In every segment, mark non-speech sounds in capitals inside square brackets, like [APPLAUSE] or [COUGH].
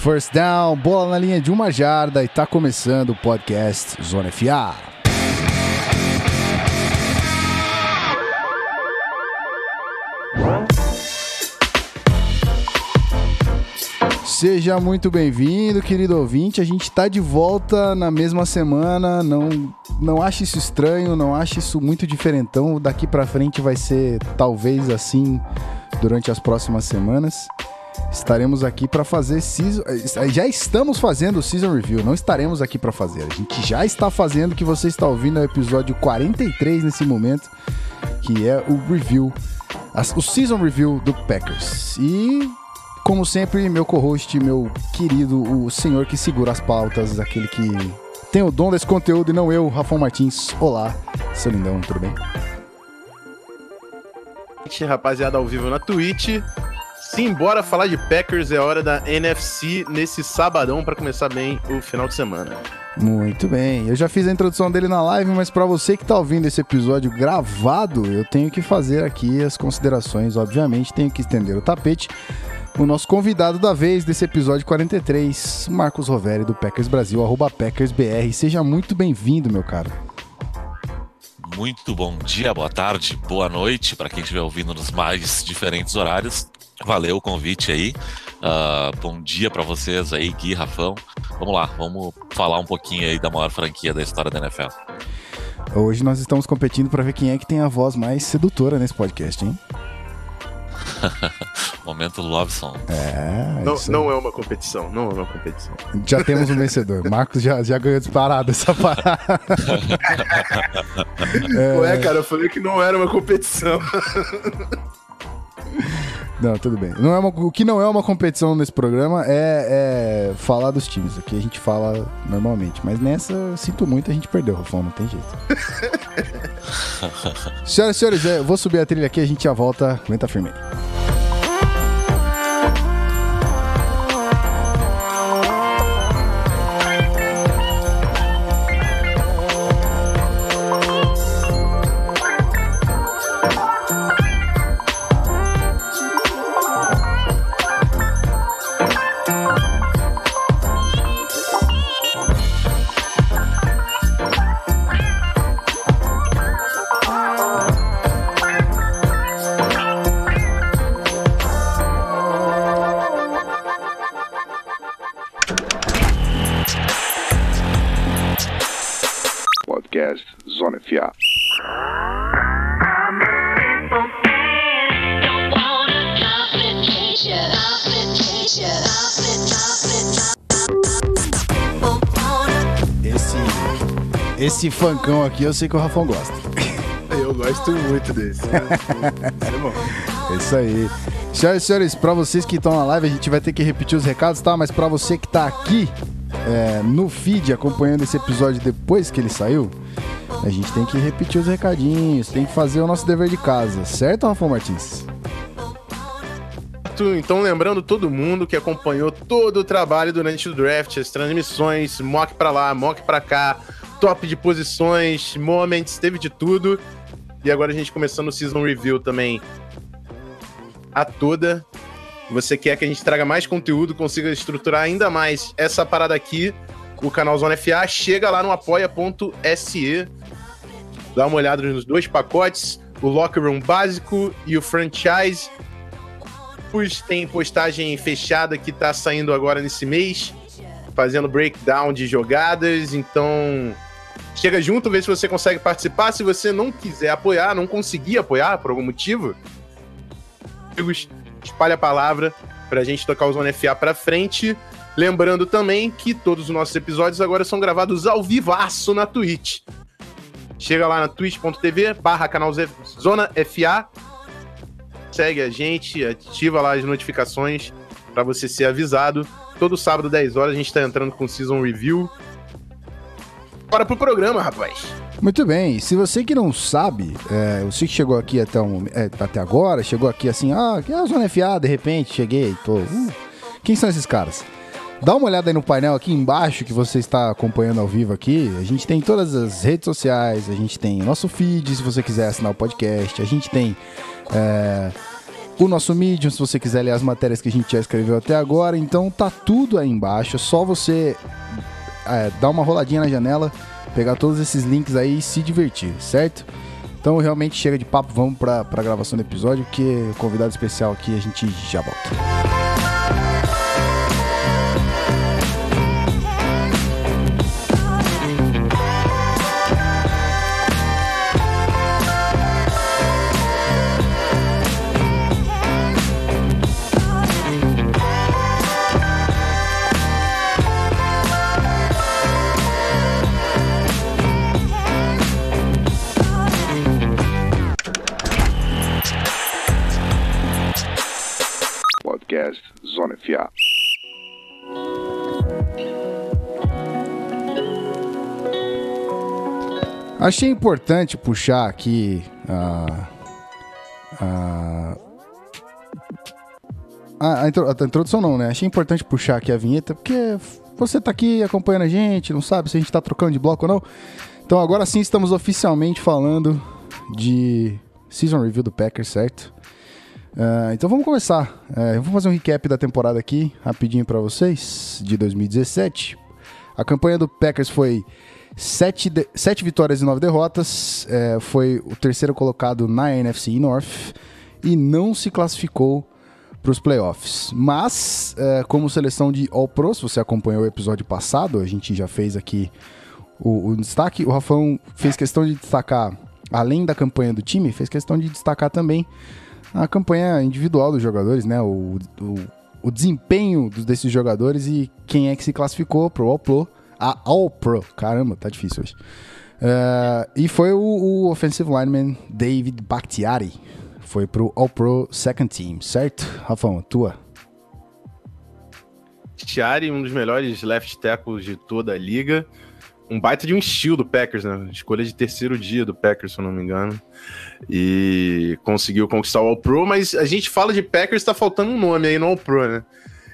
First down, bola na linha de uma jarda e tá começando o podcast Zona FA. Seja muito bem-vindo, querido ouvinte. A gente está de volta na mesma semana. Não, não ache isso estranho, não ache isso muito diferentão. Daqui para frente vai ser talvez assim durante as próximas semanas. Estaremos aqui para fazer season, já estamos fazendo o season review, não estaremos aqui para fazer. A gente já está fazendo o que você está ouvindo no episódio 43 nesse momento, que é o review, o season review do Packers. E como sempre, meu co-host, meu querido, o senhor que segura as pautas, aquele que tem o dom desse conteúdo e não eu, Rafão Martins. Olá, seu lindão, tudo bem? Rapaziada, ao vivo na Twitch. Sim, bora falar de Packers, é hora da NFC nesse sabadão para começar bem o final de semana. Muito bem. Eu já fiz a introdução dele na live, mas para você que tá ouvindo esse episódio gravado, eu tenho que fazer aqui as considerações, obviamente, tenho que estender o tapete. O nosso convidado da vez desse episódio 43, Marcos Roveri do Packers Brasil, arroba PackersBR. Seja muito bem-vindo, meu caro. Muito bom dia, boa tarde, boa noite para quem estiver ouvindo nos mais diferentes horários. Valeu o convite aí. Uh, bom dia para vocês aí, Gui, Rafão. Vamos lá, vamos falar um pouquinho aí da maior franquia da história da NFL. Hoje nós estamos competindo para ver quem é que tem a voz mais sedutora nesse podcast, hein? [LAUGHS] Momento Love Song. É, não, não é uma competição, não é uma competição. Já temos um vencedor. [LAUGHS] Marcos já, já ganhou disparado essa parada. é... [LAUGHS] Ué, cara, eu falei que não era uma competição. Não, tudo bem. Não é uma, o que não é uma competição nesse programa é, é, falar dos times. Aqui a gente fala normalmente. Mas nessa, sinto muito, a gente perdeu, Rafão, não tem jeito. [LAUGHS] Senhoras e senhores, eu vou subir a trilha aqui, a gente já volta. Aguenta firme aí. Funkão aqui, eu sei que o Rafão gosta. [LAUGHS] Eu gosto muito desse. [LAUGHS] é bom. É isso aí. Senhoras e senhores, pra vocês que estão na live, a gente vai ter que repetir os recados, tá? Mas pra você que tá aqui é, no feed acompanhando esse episódio depois que ele saiu, a gente tem que repetir os recadinhos, tem que fazer o nosso dever de casa, certo, Rafão Martins? Então, lembrando todo mundo que acompanhou todo o trabalho durante o draft, as transmissões, mock pra lá, mock pra cá, top de posições, moments, teve de tudo. E agora a gente começando o season review também a toda. Você quer que a gente traga mais conteúdo, consiga estruturar ainda mais essa parada aqui, o canal Zona FA, chega lá no apoia.se, dá uma olhada nos dois pacotes, o Locker Room básico e o franchise. Tem postagem fechada que tá saindo agora nesse mês, fazendo breakdown de jogadas, então Chega junto, vê se você consegue participar. Se você não quiser apoiar, não conseguir apoiar por algum motivo, espalha a palavra pra gente tocar o Zona FA pra frente. Lembrando também que todos os nossos episódios agora são gravados ao vivaço na Twitch. Chega lá na twitch.tv barra canal Zona FA. Segue a gente, ativa lá as notificações para você ser avisado. Todo sábado, 10 horas, a gente tá entrando com Season Review Bora pro programa, rapaz. Muito bem, se você que não sabe, é, você que chegou aqui até, um, é, até agora, chegou aqui assim, ah, que é a Zona FA, de repente, cheguei, tô. Uh, quem são esses caras? Dá uma olhada aí no painel aqui embaixo que você está acompanhando ao vivo aqui. A gente tem todas as redes sociais, a gente tem nosso feed, se você quiser assinar o podcast, a gente tem. É, o nosso Medium, se você quiser ler as matérias que a gente já escreveu até agora. Então tá tudo aí embaixo. É só você é, dar uma roladinha na janela, pegar todos esses links aí e se divertir, certo? Então realmente chega de papo, vamos pra, pra gravação do episódio, que convidado especial aqui, a gente já volta. Achei importante puxar aqui a. a a, a, introdução não, né? Achei importante puxar aqui a vinheta, porque você tá aqui acompanhando a gente, não sabe se a gente tá trocando de bloco ou não. Então agora sim estamos oficialmente falando de Season Review do Packers, certo? Uh, então vamos começar. Uh, eu vou fazer um recap da temporada aqui, rapidinho para vocês, de 2017. A campanha do Packers foi Sete, de, sete vitórias e nove derrotas. É, foi o terceiro colocado na NFC North e não se classificou para os playoffs. Mas, é, como seleção de All Pro, se você acompanhou o episódio passado, a gente já fez aqui o, o destaque. O Rafão fez questão de destacar, além da campanha do time, fez questão de destacar também a campanha individual dos jogadores, né? O, o, o desempenho desses jogadores e quem é que se classificou para o All Pro a All Pro. Caramba, tá difícil hoje. Uh, e foi o, o offensive lineman David Bakhtiari. Foi pro All Pro Second Team, certo? Rafão, tua. Bakhtiari, um dos melhores left tackles de toda a liga. Um baita de um estilo do Packers, né? Escolha de terceiro dia do Packers, se eu não me engano. E conseguiu conquistar o All Pro, mas a gente fala de Packers, tá faltando um nome aí no All Pro, né?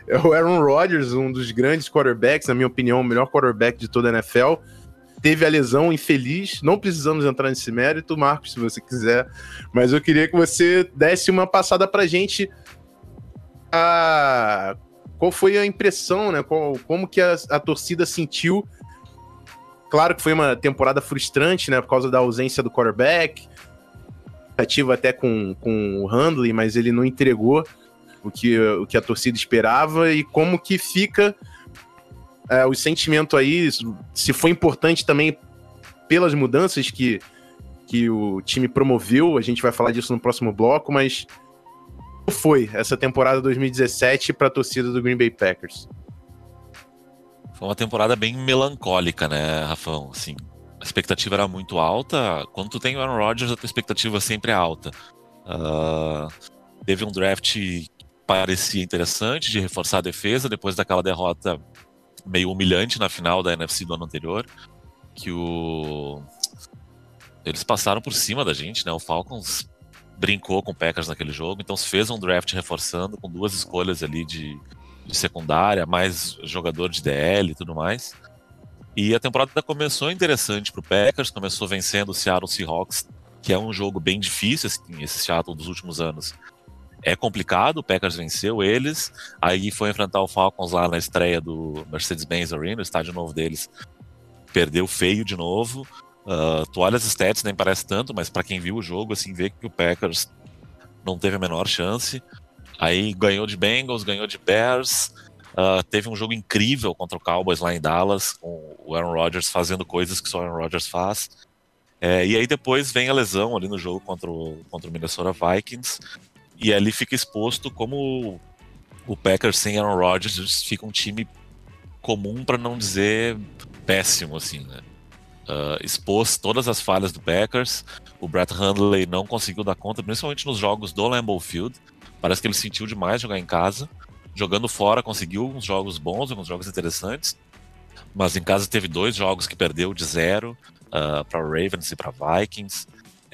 É o Aaron Rodgers, um dos grandes quarterbacks, na minha opinião, o melhor quarterback de toda a NFL. Teve a lesão infeliz, não precisamos entrar nesse mérito, Marcos, se você quiser, mas eu queria que você desse uma passada pra gente qual foi a impressão, né? Qual, como que a, a, torcida sentiu. Claro que foi uma temporada frustrante, né? Por causa da ausência do quarterback. Ativa até com, com o Handley, mas ele não entregou o que, o que a torcida esperava e como que fica é, o sentimento aí, se foi importante também pelas mudanças que, que o time promoveu, a gente vai falar disso no próximo bloco, mas como foi essa temporada 2017 para a torcida do Green Bay Packers? Foi uma temporada bem melancólica, né, Rafão? Assim, a expectativa era muito alta. Quando tu tem o Aaron Rodgers, a tua expectativa sempre é alta. Uh, teve um draft parecia interessante de reforçar a defesa depois daquela derrota meio humilhante na final da NFC do ano anterior, que o eles passaram por cima da gente, né? O Falcons brincou com o Packers naquele jogo, então se fez um draft reforçando com duas escolhas ali de, de secundária, mais jogador de DL e tudo mais. E a temporada começou interessante para o Packers, começou vencendo o Seattle Seahawks, que é um jogo bem difícil, assim, esse Seattle dos últimos anos é complicado, o Packers venceu eles, aí foi enfrentar o Falcons lá na estreia do Mercedes-Benz Arena, o estádio novo deles, perdeu feio de novo. Uh, tu olha as stats, nem parece tanto, mas para quem viu o jogo, assim, vê que o Packers não teve a menor chance. Aí ganhou de Bengals, ganhou de Bears, uh, teve um jogo incrível contra o Cowboys lá em Dallas, com o Aaron Rodgers fazendo coisas que só o Aaron Rodgers faz. É, e aí depois vem a lesão ali no jogo contra o, contra o Minnesota Vikings. E ali fica exposto como o Packers sem Aaron Rodgers fica um time comum para não dizer péssimo assim, né? Uh, expôs todas as falhas do Packers. O Brett Hundley não conseguiu dar conta, principalmente nos jogos do Lambeau Field. Parece que ele sentiu demais jogar em casa. Jogando fora, conseguiu uns jogos bons, alguns jogos interessantes. Mas em casa teve dois jogos que perdeu de zero uh, para Ravens e para Vikings.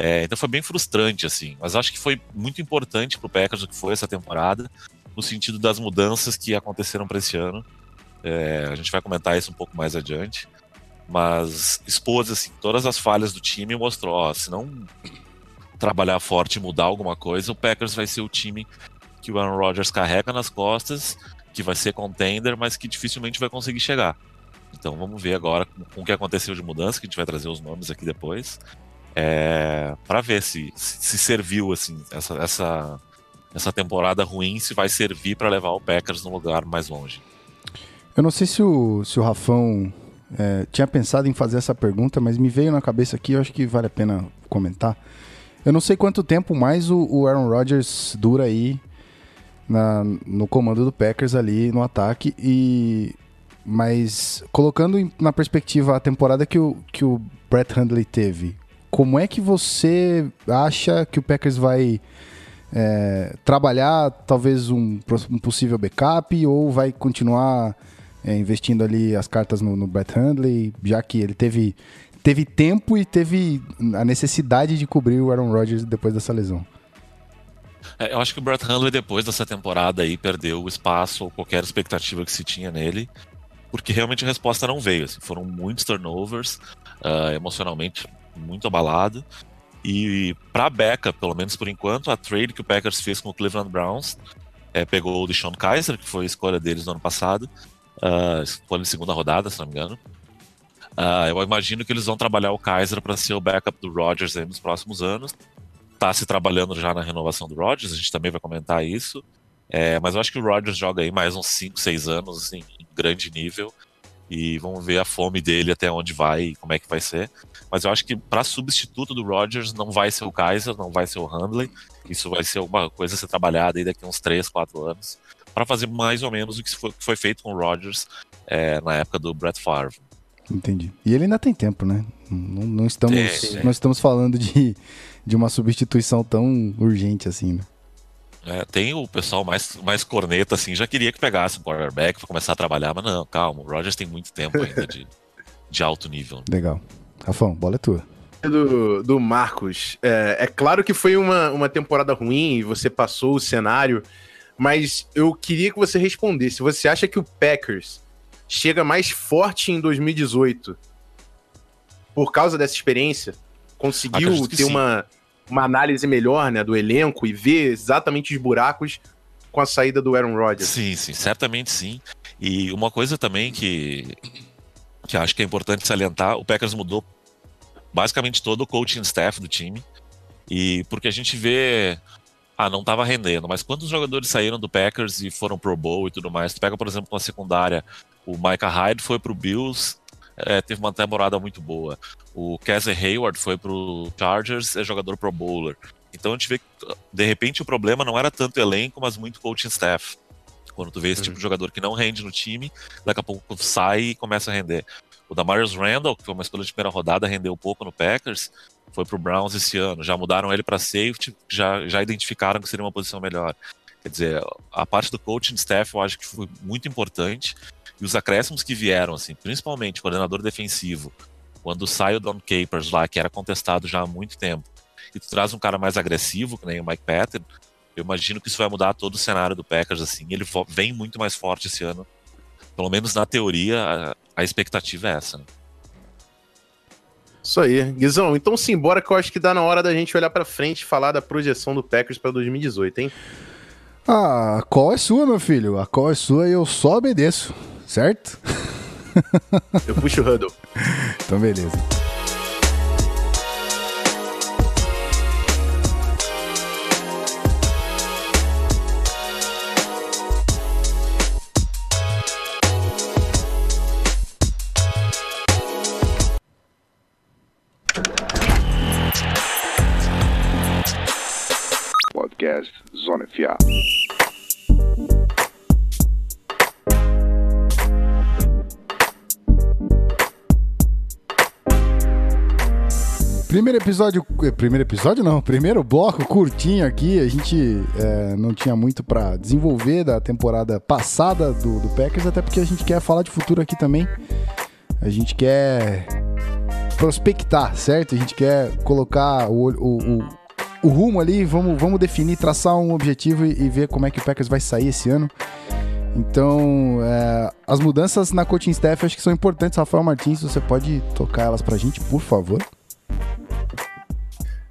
É, então foi bem frustrante, assim. Mas acho que foi muito importante pro Packers o que foi essa temporada, no sentido das mudanças que aconteceram para esse ano. É, a gente vai comentar isso um pouco mais adiante. Mas expôs, assim, todas as falhas do time e mostrou, ó, se não trabalhar forte e mudar alguma coisa, o Packers vai ser o time que o Aaron Rodgers carrega nas costas, que vai ser contender, mas que dificilmente vai conseguir chegar. Então vamos ver agora com o que aconteceu de mudança, que a gente vai trazer os nomes aqui depois, é, para ver se, se serviu assim essa, essa, essa temporada ruim, se vai servir para levar o Packers num lugar mais longe. Eu não sei se o, se o Rafão é, tinha pensado em fazer essa pergunta, mas me veio na cabeça aqui, eu acho que vale a pena comentar. Eu não sei quanto tempo mais o, o Aaron Rodgers dura aí na, no comando do Packers ali no ataque e mas colocando na perspectiva a temporada que o, que o Brett Hundley teve, como é que você acha que o Packers vai é, trabalhar talvez um, um, possível backup ou vai continuar é, investindo ali as cartas no, no Brett Hundley, já que ele teve, teve tempo e teve a necessidade de cobrir o Aaron Rodgers depois dessa lesão? É, eu acho que o Brett Hundley, depois dessa temporada aí, perdeu o espaço ou qualquer expectativa que se tinha nele, porque realmente a resposta não veio. Assim, foram muitos turnovers, uh, emocionalmente muito abalado. E para a Becca, pelo menos por enquanto, a trade que o Packers fez com o Cleveland Browns é, pegou o Deshaun Kaiser, que foi a escolha deles no ano passado, uh, escolha de segunda rodada, se não me engano. Uh, eu imagino que eles vão trabalhar o Kaiser para ser o backup do Rodgers nos próximos anos está se trabalhando já na renovação do Rodgers, a gente também vai comentar isso. É, mas eu acho que o Rodgers joga aí mais uns 5, 6 anos assim, em grande nível. E vamos ver a fome dele até onde vai e como é que vai ser. Mas eu acho que para substituto do Rodgers não vai ser o Kaiser, não vai ser o Handley. Isso vai ser uma coisa a ser trabalhada aí daqui a uns 3, 4 anos. Para fazer mais ou menos o que foi, que foi feito com o Rodgers é, na época do Brett Favre. Entendi. E ele ainda tem tempo, né? Não, não estamos, é, é. não estamos falando de de uma substituição tão urgente assim, né? É, tem o pessoal mais, mais corneta, assim, já queria que pegasse um quarterback para começar a trabalhar, mas não, calma, o Rogers tem muito tempo ainda de, de alto nível. Legal. Rafão, bola é tua. Do, do Marcos, é, é claro que foi uma, uma temporada ruim e você passou o cenário, mas eu queria que você respondesse. Você acha que o Packers chega mais forte em 2018 por causa dessa experiência? conseguiu ter uma, uma análise melhor né, do elenco e ver exatamente os buracos com a saída do Aaron Rodgers. Sim, sim, certamente sim. E uma coisa também que, que acho que é importante salientar, o Packers mudou basicamente todo o coaching staff do time. E porque a gente vê ah, não estava rendendo, mas quantos jogadores saíram do Packers e foram pro Bowl e tudo mais? Tu pega, por exemplo, na secundária, o Micah Hyde foi pro Bills, é, teve uma temporada muito boa. O Casey Hayward foi pro Chargers, é jogador pro bowler. Então a gente vê que, de repente, o problema não era tanto elenco, mas muito coaching staff. Quando tu vê esse uhum. tipo de jogador que não rende no time, daqui a pouco sai e começa a render. O Damarius Randall, que foi uma escolha de primeira rodada, rendeu pouco no Packers, foi pro Browns esse ano. Já mudaram ele para safety, já, já identificaram que seria uma posição melhor. Quer dizer, a parte do coaching staff eu acho que foi muito importante. E os acréscimos que vieram, assim, principalmente o coordenador defensivo, quando sai o Don Capers lá, que era contestado já há muito tempo, e tu traz um cara mais agressivo, que nem o Mike Patton, eu imagino que isso vai mudar todo o cenário do Packers, assim. Ele vem muito mais forte esse ano. Pelo menos na teoria, a, a expectativa é essa. Né? Isso aí. Guizão, então simbora que eu acho que dá na hora da gente olhar para frente e falar da projeção do Packers para 2018, hein? Ah, a call é sua, meu filho. A call é sua e eu só obedeço certo? Eu puxo o huddle. [LAUGHS] então, beleza. Podcast Zona FA. Primeiro episódio. Eh, primeiro episódio não, primeiro bloco curtinho aqui. A gente é, não tinha muito para desenvolver da temporada passada do, do Packers, até porque a gente quer falar de futuro aqui também. A gente quer prospectar, certo? A gente quer colocar o, o, o, o rumo ali, vamos, vamos definir, traçar um objetivo e, e, ver como é que o Packers vai sair esse ano. Então, é, as mudanças na coaching staff acho que são importantes. Rafael Martins, você pode tocar elas pra gente, por favor?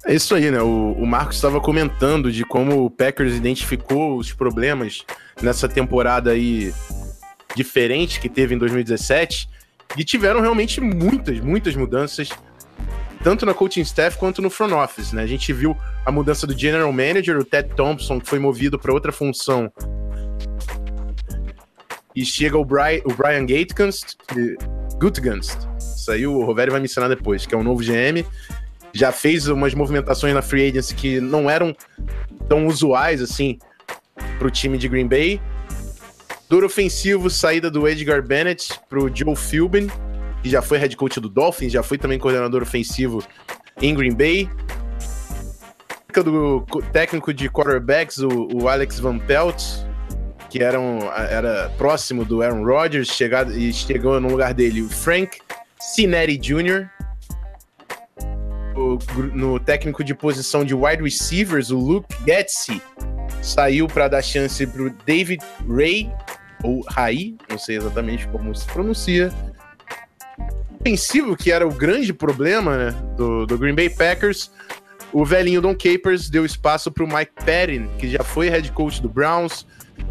É isso aí, né? O, o Marcos estava comentando de como o Packers identificou os problemas nessa temporada aí diferente que teve em 2017 e tiveram realmente muitas, muitas mudanças, tanto na coaching staff quanto no front office, né? A gente viu a mudança do general manager, o Ted Thompson, que foi movido para outra função. E chega o Brian, o Brian Gategunst, Gutgunst, saiu, o Rovério vai me ensinar depois, que é um novo GM, já fez umas movimentações na free agency que não eram tão usuais assim para o time de Green Bay. Duro ofensivo, saída do Edgar Bennett pro Joe Philbin, que já foi head coach do Dolphins, já foi também coordenador ofensivo em Green Bay. Do técnico de quarterbacks, o, o Alex Van Pelt, que era, um, era próximo do Aaron Rodgers, chegado, e chegou no lugar dele o Frank Cinetti Jr., no técnico de posição de wide receivers, o Luke Getzi, saiu para dar chance para o David Ray, ou Rai, não sei exatamente como se pronuncia. Ofensivo, que era o grande problema né, do, do Green Bay Packers, o velhinho Don Capers deu espaço para o Mike Patton, que já foi head coach do Browns,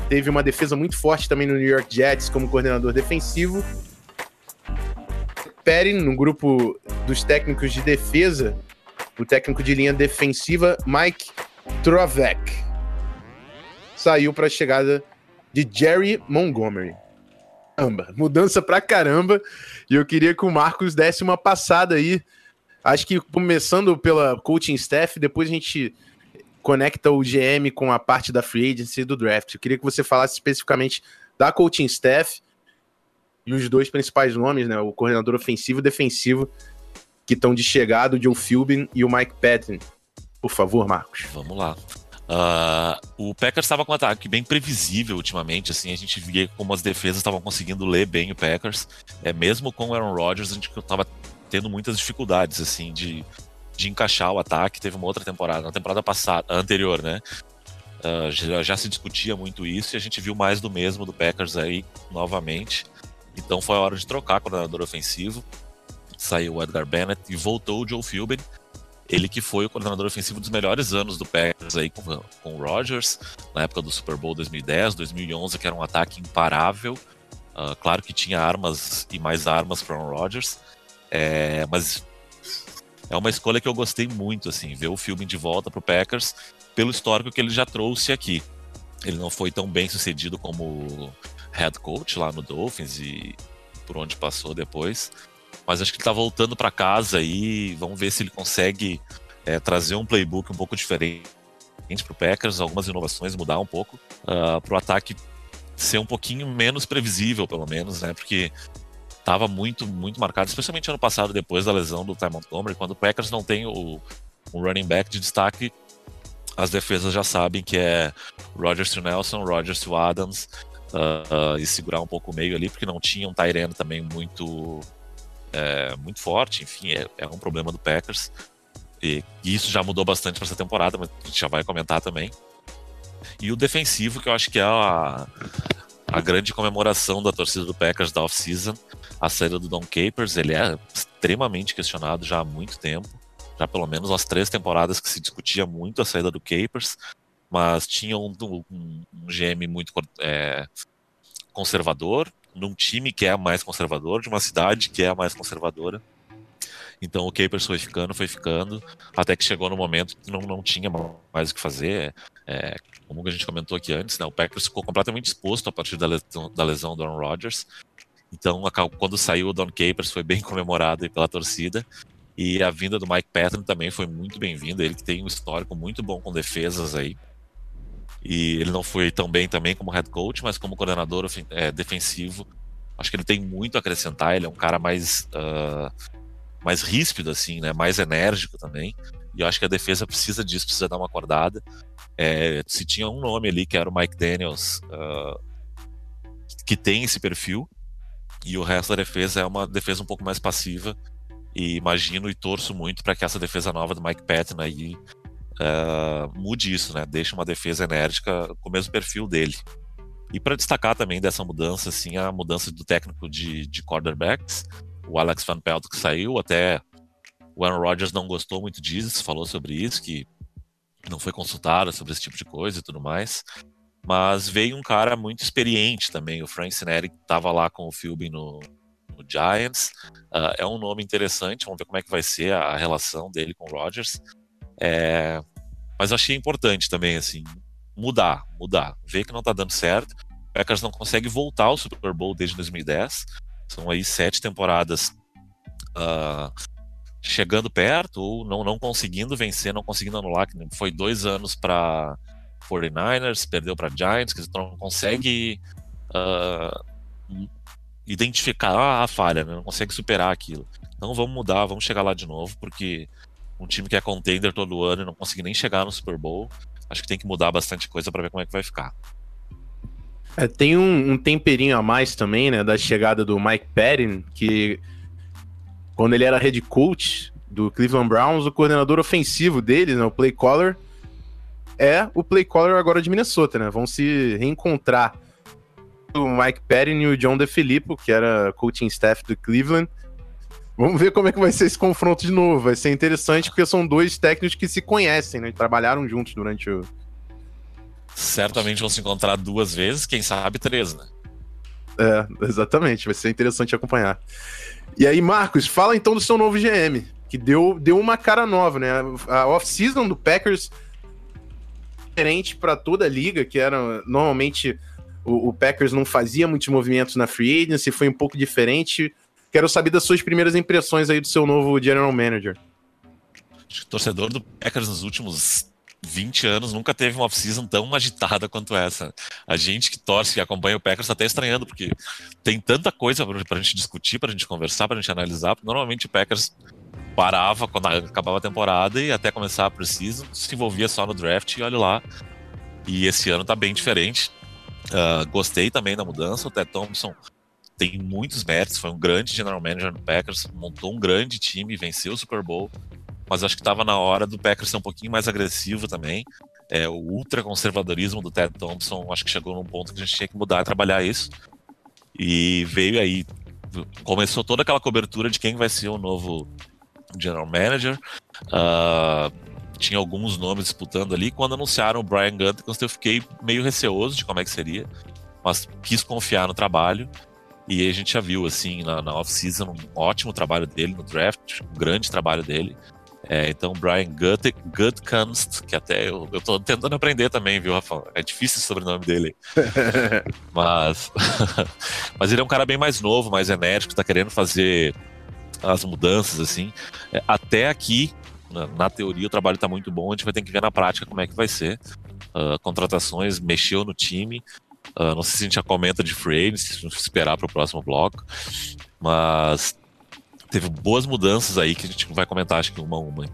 teve uma defesa muito forte também no New York Jets como coordenador defensivo. Patton, no grupo dos técnicos de defesa, o técnico de linha defensiva, Mike Trovek, saiu para a chegada de Jerry Montgomery. Mudança pra caramba. E eu queria que o Marcos desse uma passada aí. Acho que começando pela coaching staff, depois a gente conecta o GM com a parte da free agency e do draft. Eu queria que você falasse especificamente da coaching staff e os dois principais nomes, né? O coordenador ofensivo e defensivo que estão de chegada, o Joe Philbin e o Mike Patton. Por favor, Marcos. Vamos lá. Uh, o Packers estava com um ataque bem previsível ultimamente, assim, a gente via como as defesas estavam conseguindo ler bem o Packers. É, mesmo com o Aaron Rodgers, a gente estava tendo muitas dificuldades, assim, de, de encaixar o ataque. Teve uma outra temporada, na temporada passada, anterior, né? Uh, já, já, se discutia muito isso e a gente viu mais do mesmo do Packers aí novamente. Então foi a hora de trocar o coordenador ofensivo. Saiu o Edgar Bennett e voltou o Joe Philbin. Ele que foi o coordenador ofensivo dos melhores anos do Packers aí com, com o Rodgers, na época do Super Bowl 2010, 2011, que era um ataque imparável. Uh, claro que tinha armas e mais armas para o Rodgers, é, mas é uma escolha que eu gostei muito, assim, ver o filme de volta para o Packers pelo histórico que ele já trouxe aqui. Ele não foi tão bem sucedido como head coach lá no Dolphins e por onde passou depois. Mas acho que ele tá voltando para casa e vamos ver se ele consegue é, trazer um playbook um pouco diferente para o Packers, algumas inovações, mudar um pouco uh, ah, para o ataque ser um pouquinho menos previsível, pelo menos, né? Porque estava muito, muito marcado, especialmente ano passado, depois da lesão do Ty Montgomery, quando o Packers não tem o, um running back de destaque, as defesas já sabem que é Rogers to Nelson, Rogers to Adams, uh, uh, e segurar um pouco o meio ali, porque não tinha um Tyrene também muito, é, muito forte, enfim, é, é, um problema do Packers. E, e isso já mudou bastante para essa temporada, mas a gente já vai comentar também. E o defensivo, que eu acho que é a, a grande comemoração da torcida do Packers da off-season, a saída do Don Capers, ele é extremamente questionado já há muito tempo. Já pelo menos as três temporadas que se discutia muito a saída do Capers mas tinha um, um, um GM muito é, conservador, num time que é mais conservador, de uma cidade que é mais conservadora. Então o Capers foi ficando, foi ficando, até que chegou no momento que não, não tinha mais o que fazer. É, como a gente comentou aqui antes, né, o Packers ficou completamente exposto a partir da lesão, da lesão do Aaron Rodgers. Então, quando saiu o Don Capers, foi bem [LAUGHS] comemorado pela torcida. E a vinda do Mike Patton também foi muito bem-vinda. Ele que tem um histórico muito bom com defesas aí. E ele não foi tão bem também como head coach, mas como coordenador é, defensivo, acho que ele tem muito a acrescentar. Ele é um cara mais, uh, mais ríspido, assim, né? Mais enérgico também. E eu acho que a defesa precisa disso, precisa dar uma acordada. É, se tinha um nome ali que era o Mike Daniels, uh, que tem esse perfil, e o resto da defesa é uma defesa um pouco mais passiva. E imagino e torço muito para que essa defesa nova do Mike Patton aí uh, mude isso, né? Deixe uma defesa enérgica com o mesmo perfil dele. E para destacar também dessa mudança, assim, a mudança do técnico de, de quarterbacks, o Alex Van Pelt que saiu, até O Aaron Rodgers não gostou muito disso, falou sobre isso, que não foi consultado sobre esse tipo de coisa e tudo mais. Mas veio um cara muito experiente também, o Frank Sineri, que estava lá com o Philby no, no Giants. Uh, é um nome interessante, vamos ver como é que vai ser a relação dele com o Rodgers. É, mas achei importante também, assim, mudar, mudar. Ver que não está dando certo. O Packers não consegue voltar ao Super Bowl desde 2010. São aí sete temporadas uh, chegando perto ou não, não conseguindo vencer, não conseguindo anular. Foi dois anos para 49ers, perdeu para Giants, que não consegue uh, identificar a falha, né? não consegue superar aquilo. Então vamos mudar, vamos chegar lá de novo, porque um time que é contender todo ano e não consegue nem chegar no Super Bowl, acho que tem que mudar bastante coisa para ver como é que vai ficar. É, tem um, um, temperinho a mais também, né, da chegada do Mike Patton, que quando ele era head coach do Cleveland Browns, o coordenador ofensivo dele, né, o play caller, é o play caller agora de Minnesota, né? Vão se reencontrar o Mike Patton e o John DeFilippo, que era coaching staff do Cleveland. Vamos ver como é que vai ser esse confronto de novo. Vai ser interessante porque são dois técnicos que se conhecem, né? Trabalharam juntos durante o. Certamente vão se encontrar duas vezes, quem sabe três, né? É, exatamente. Vai ser interessante acompanhar. E aí, Marcos, fala então do seu novo GM, que deu, deu uma cara nova, né? A off-season do Packers diferente para toda a liga, que era normalmente o, o, Packers não fazia muitos movimentos na free agency, foi um pouco diferente. Quero saber das suas primeiras impressões aí do seu novo general manager. O torcedor do Packers nos últimos 20 anos nunca teve uma off-season tão agitada quanto essa. A gente que torce, e acompanha o Packers, está até estranhando, porque tem tanta coisa para a gente discutir, para a gente conversar, para a gente analisar. Normalmente o Packers parava quando acabava a temporada e até começar a preseason se envolvia só no draft e olha lá. E esse ano está bem diferente. Uh, gostei também da mudança. O Ted Thompson tem muitos méritos, foi um grande general manager no Packers, montou um grande time, venceu o Super Bowl mas acho que estava na hora do Packers ser um pouquinho mais agressivo também. É, o ultraconservadorismo do Ted Thompson acho que chegou num ponto que a gente tinha que mudar e trabalhar isso. E veio aí, começou toda aquela cobertura de quem vai ser o novo general manager. Uh, tinha alguns nomes disputando ali. Quando anunciaram o Brian Gutekunst, eu fiquei meio receoso de como é que seria, mas quis confiar no trabalho. E a gente já viu, assim, na, na off-season, um ótimo trabalho dele no draft, um grande trabalho dele. É, então, Brian Gut, Gutkunst, que até eu, eu tô tentando aprender também, viu, Rafa? É difícil o sobrenome dele. [LAUGHS] mas, [LAUGHS] mas ele é um cara bem mais novo, mais enérgico, tá querendo fazer as mudanças, assim. É, até aqui, na, na, teoria, o trabalho tá muito bom, a gente vai ter que ver na prática como é que vai ser. Uh, contratações, mexeu no time. Uh, não sei se a gente já comenta de free se esperar para o próximo bloco. Mas teve boas mudanças aí que a gente vai comentar, acho que uma a uma.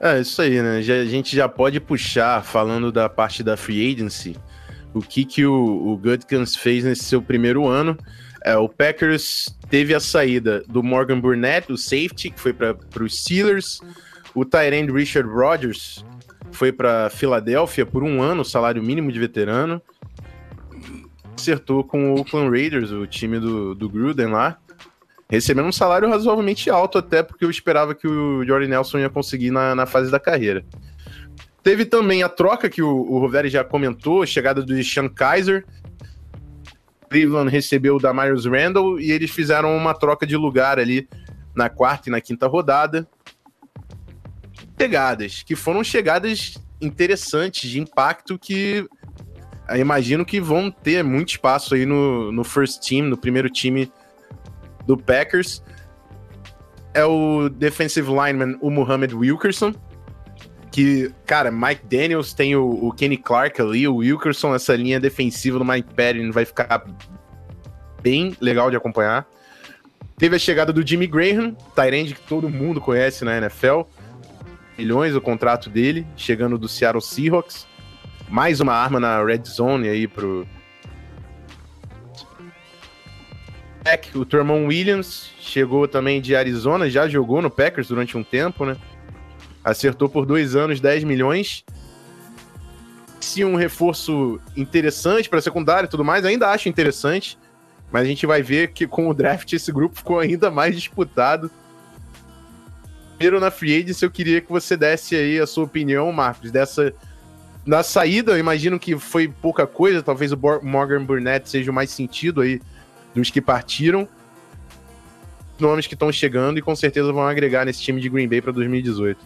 É, isso aí, né? Já, a gente já pode puxar, falando da parte da free agency, o que, que o, o Gutkins fez nesse seu primeiro ano. É, o Packers teve a saída do Morgan Burnett, o safety, que foi para os Steelers. O Tyrande Richard Rodgers foi para Filadélfia por um ano, salário mínimo de veterano. Acertou com o Oakland Raiders, o time do, do Gruden lá recebendo um salário razoavelmente alto, até porque eu esperava que o Jordan Nelson ia conseguir na, na fase da carreira. Teve também a troca que o, o Roveri já comentou, a chegada do Sean Kaiser. Cleveland recebeu o Damarius Randall e eles fizeram uma troca de lugar ali na quarta e na quinta rodada. Chegadas, que foram chegadas interessantes, de impacto, que imagino que vão ter muito espaço aí no, no first team, no primeiro time do Packers é o defensive lineman, o Muhammad Wilkerson. Que, cara, Mike Daniels tem o, o Kenny Clark ali, o Wilkerson, essa linha defensiva do Mike Patton vai ficar bem legal de acompanhar. Teve a chegada do Jimmy Graham, Tyrande que todo mundo conhece na NFL. Milhões o contrato dele, chegando do Seattle Seahawks. Mais uma arma na red zone aí pro, o Tremont Williams chegou também de Arizona, já jogou no Packers durante um tempo, né? Acertou por dois anos 10 milhões. Se um reforço interessante para secundária e tudo mais, ainda acho interessante. Mas a gente vai ver que com o draft esse grupo ficou ainda mais disputado. primeiro na Free Agency, eu queria que você desse aí a sua opinião, Marcos, dessa na saída, eu imagino que foi pouca coisa, talvez o Morgan Burnett seja o mais sentido aí dos que partiram. Nomes que estão chegando e com certeza vão agregar nesse time de Green Bay para 2018.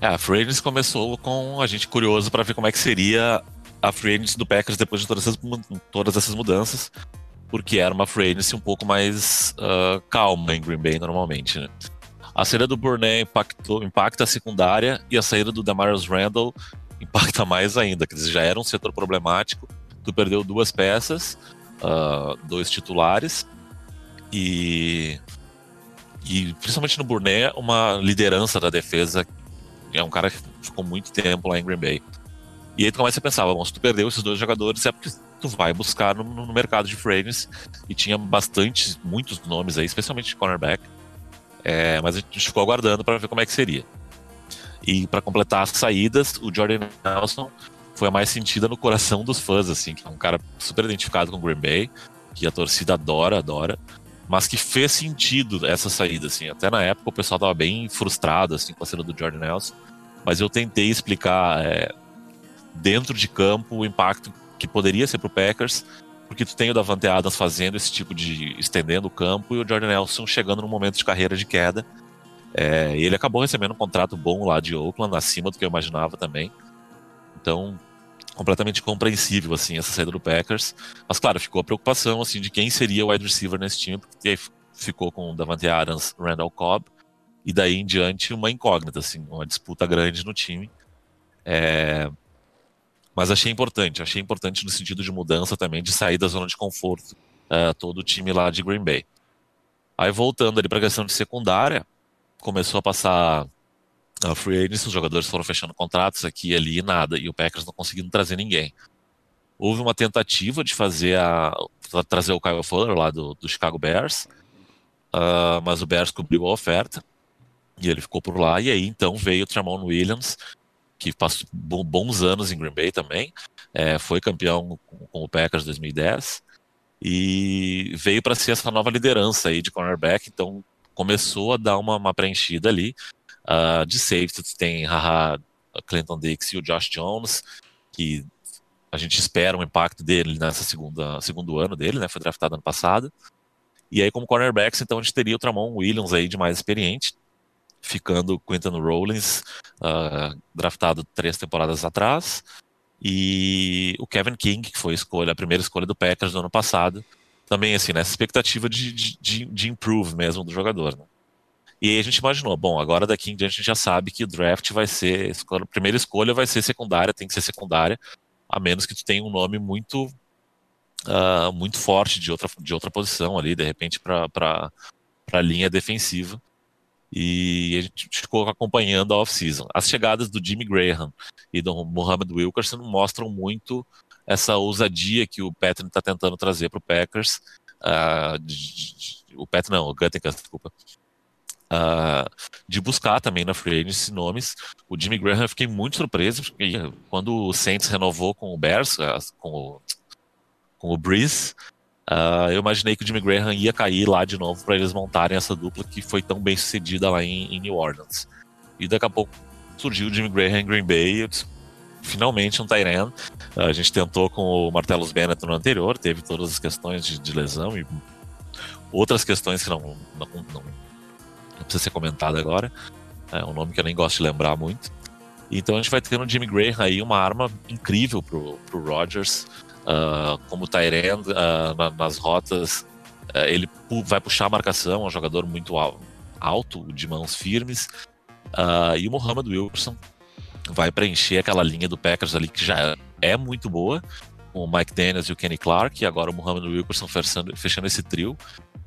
É, a Free começou com a gente curioso para ver como é que seria a Free do Packers depois de todas essas, todas essas mudanças, porque era uma Free um pouco mais uh, calma em Green Bay normalmente, né? A saída do Burnett impactou, impacta a secundária e a saída do Demarius Randall impacta mais ainda, que já era um setor problemático. Tu perdeu duas peças, uh, dois titulares e e principalmente no Burnett uma liderança da defesa. É um cara que ficou muito tempo lá em Green Bay. E aí tu começa a pensar, bom, se tu perdeu esses dois jogadores é porque tu vai buscar no, no mercado de frames e tinha bastante, muitos nomes aí, especialmente de cornerback é, mas a gente ficou aguardando para ver como é que seria. E para completar as saídas, o Jordan Nelson foi a mais sentida no coração dos fãs, assim, que é um cara super identificado com o Green Bay, que a torcida adora, adora, mas que fez sentido essa saída, assim. Até na época o pessoal tava bem frustrado, assim, com a saída do Jordan Nelson, mas eu tentei explicar é, dentro de campo o impacto que poderia ser pro Packers porque tu tem o Davante Adams fazendo esse tipo de estendendo o campo e o Jordan Nelson chegando num momento de carreira de queda. É, ele acabou recebendo um contrato bom lá de Oakland, acima do que eu imaginava também. Então, completamente compreensível assim essa saída do Packers. Mas claro, ficou a preocupação assim de quem seria o wide receiver nesse time, porque aí ficou com o Davante Adams, Randall Cobb e daí em diante uma incógnita assim, uma disputa grande no time. É, mas achei importante, achei importante no sentido de mudança também, de sair da zona de conforto, uh, todo o time lá de Green Bay. Aí voltando ali para a questão de secundária, começou a passar a free agency, os jogadores foram fechando contratos aqui e ali e nada, e o Packers não conseguindo trazer ninguém. Houve uma tentativa de fazer a trazer o Kyle Fuller lá do, do Chicago Bears, uh, mas o Bears cobriu a oferta e ele ficou por lá. E aí então veio o Tramon Williams, que passou bons anos em Green Bay também, é, foi campeão com, o Packers 2010 e veio para ser essa nova liderança aí de cornerback, então começou a dar uma, uma preenchida ali. Uh, de safety tem Haha, Clinton Dix e o Josh Jones, que a gente espera um impacto dele nessa segunda segundo ano dele, né? Foi draftado ano passado. E aí como cornerbacks, então a gente teria o Tramon Williams aí de mais experiente, ficando Quentin Rollins, uh, draftado três temporadas atrás, e o Kevin King, que foi a, escolha, a primeira escolha do Packers no ano passado, também assim, nessa expectativa de, de, de improve mesmo do jogador. Né? E aí a gente imaginou, bom, agora daqui em diante a gente já sabe que o draft vai ser, a primeira escolha vai ser secundária, tem que ser secundária, a menos que tu tenha um nome muito uh, muito forte de outra, de outra posição ali, de repente para a linha defensiva e a gente ficou acompanhando a off-season. As chegadas do Jimmy Graham e do Mohamed Wilkerson mostram muito essa ousadia que o Patrick está tentando trazer para o Packers. Uh, de, de, o Patrick não, o Guttenkast, desculpa. Uh, de buscar também na free agency nomes. O Jimmy Graham eu fiquei muito surpreso porque quando o Saints renovou com o Bears, ah, com o, com o Breeze, Uh, eu imaginei que o Jimmy Graham ia cair lá de novo para eles montarem essa dupla que foi tão bem sucedida lá em, em, New Orleans. E daqui a pouco surgiu o Jimmy Graham em Green Bay. Eu disse, finalmente um Tyrant. Uh, a gente tentou com o Martellus Bennett no anterior, teve todas as questões de, de lesão e outras questões que não, não, não, não precisa ser comentada agora. É um nome que eu nem gosto de lembrar muito. Então a gente vai ter no Jimmy Graham aí uma arma incrível pro, pro Rodgers uh, como Tyrend uh, na, nas rotas, uh, ele pu vai puxar a marcação, é um jogador muito al alto, de mãos firmes, e o Muhammad Wilson vai preencher aquela linha do Packers ali que já é muito boa, com o Mike Daniels e o Kenny Clark, e agora o Muhammad Wilson fechando, fechando esse trio,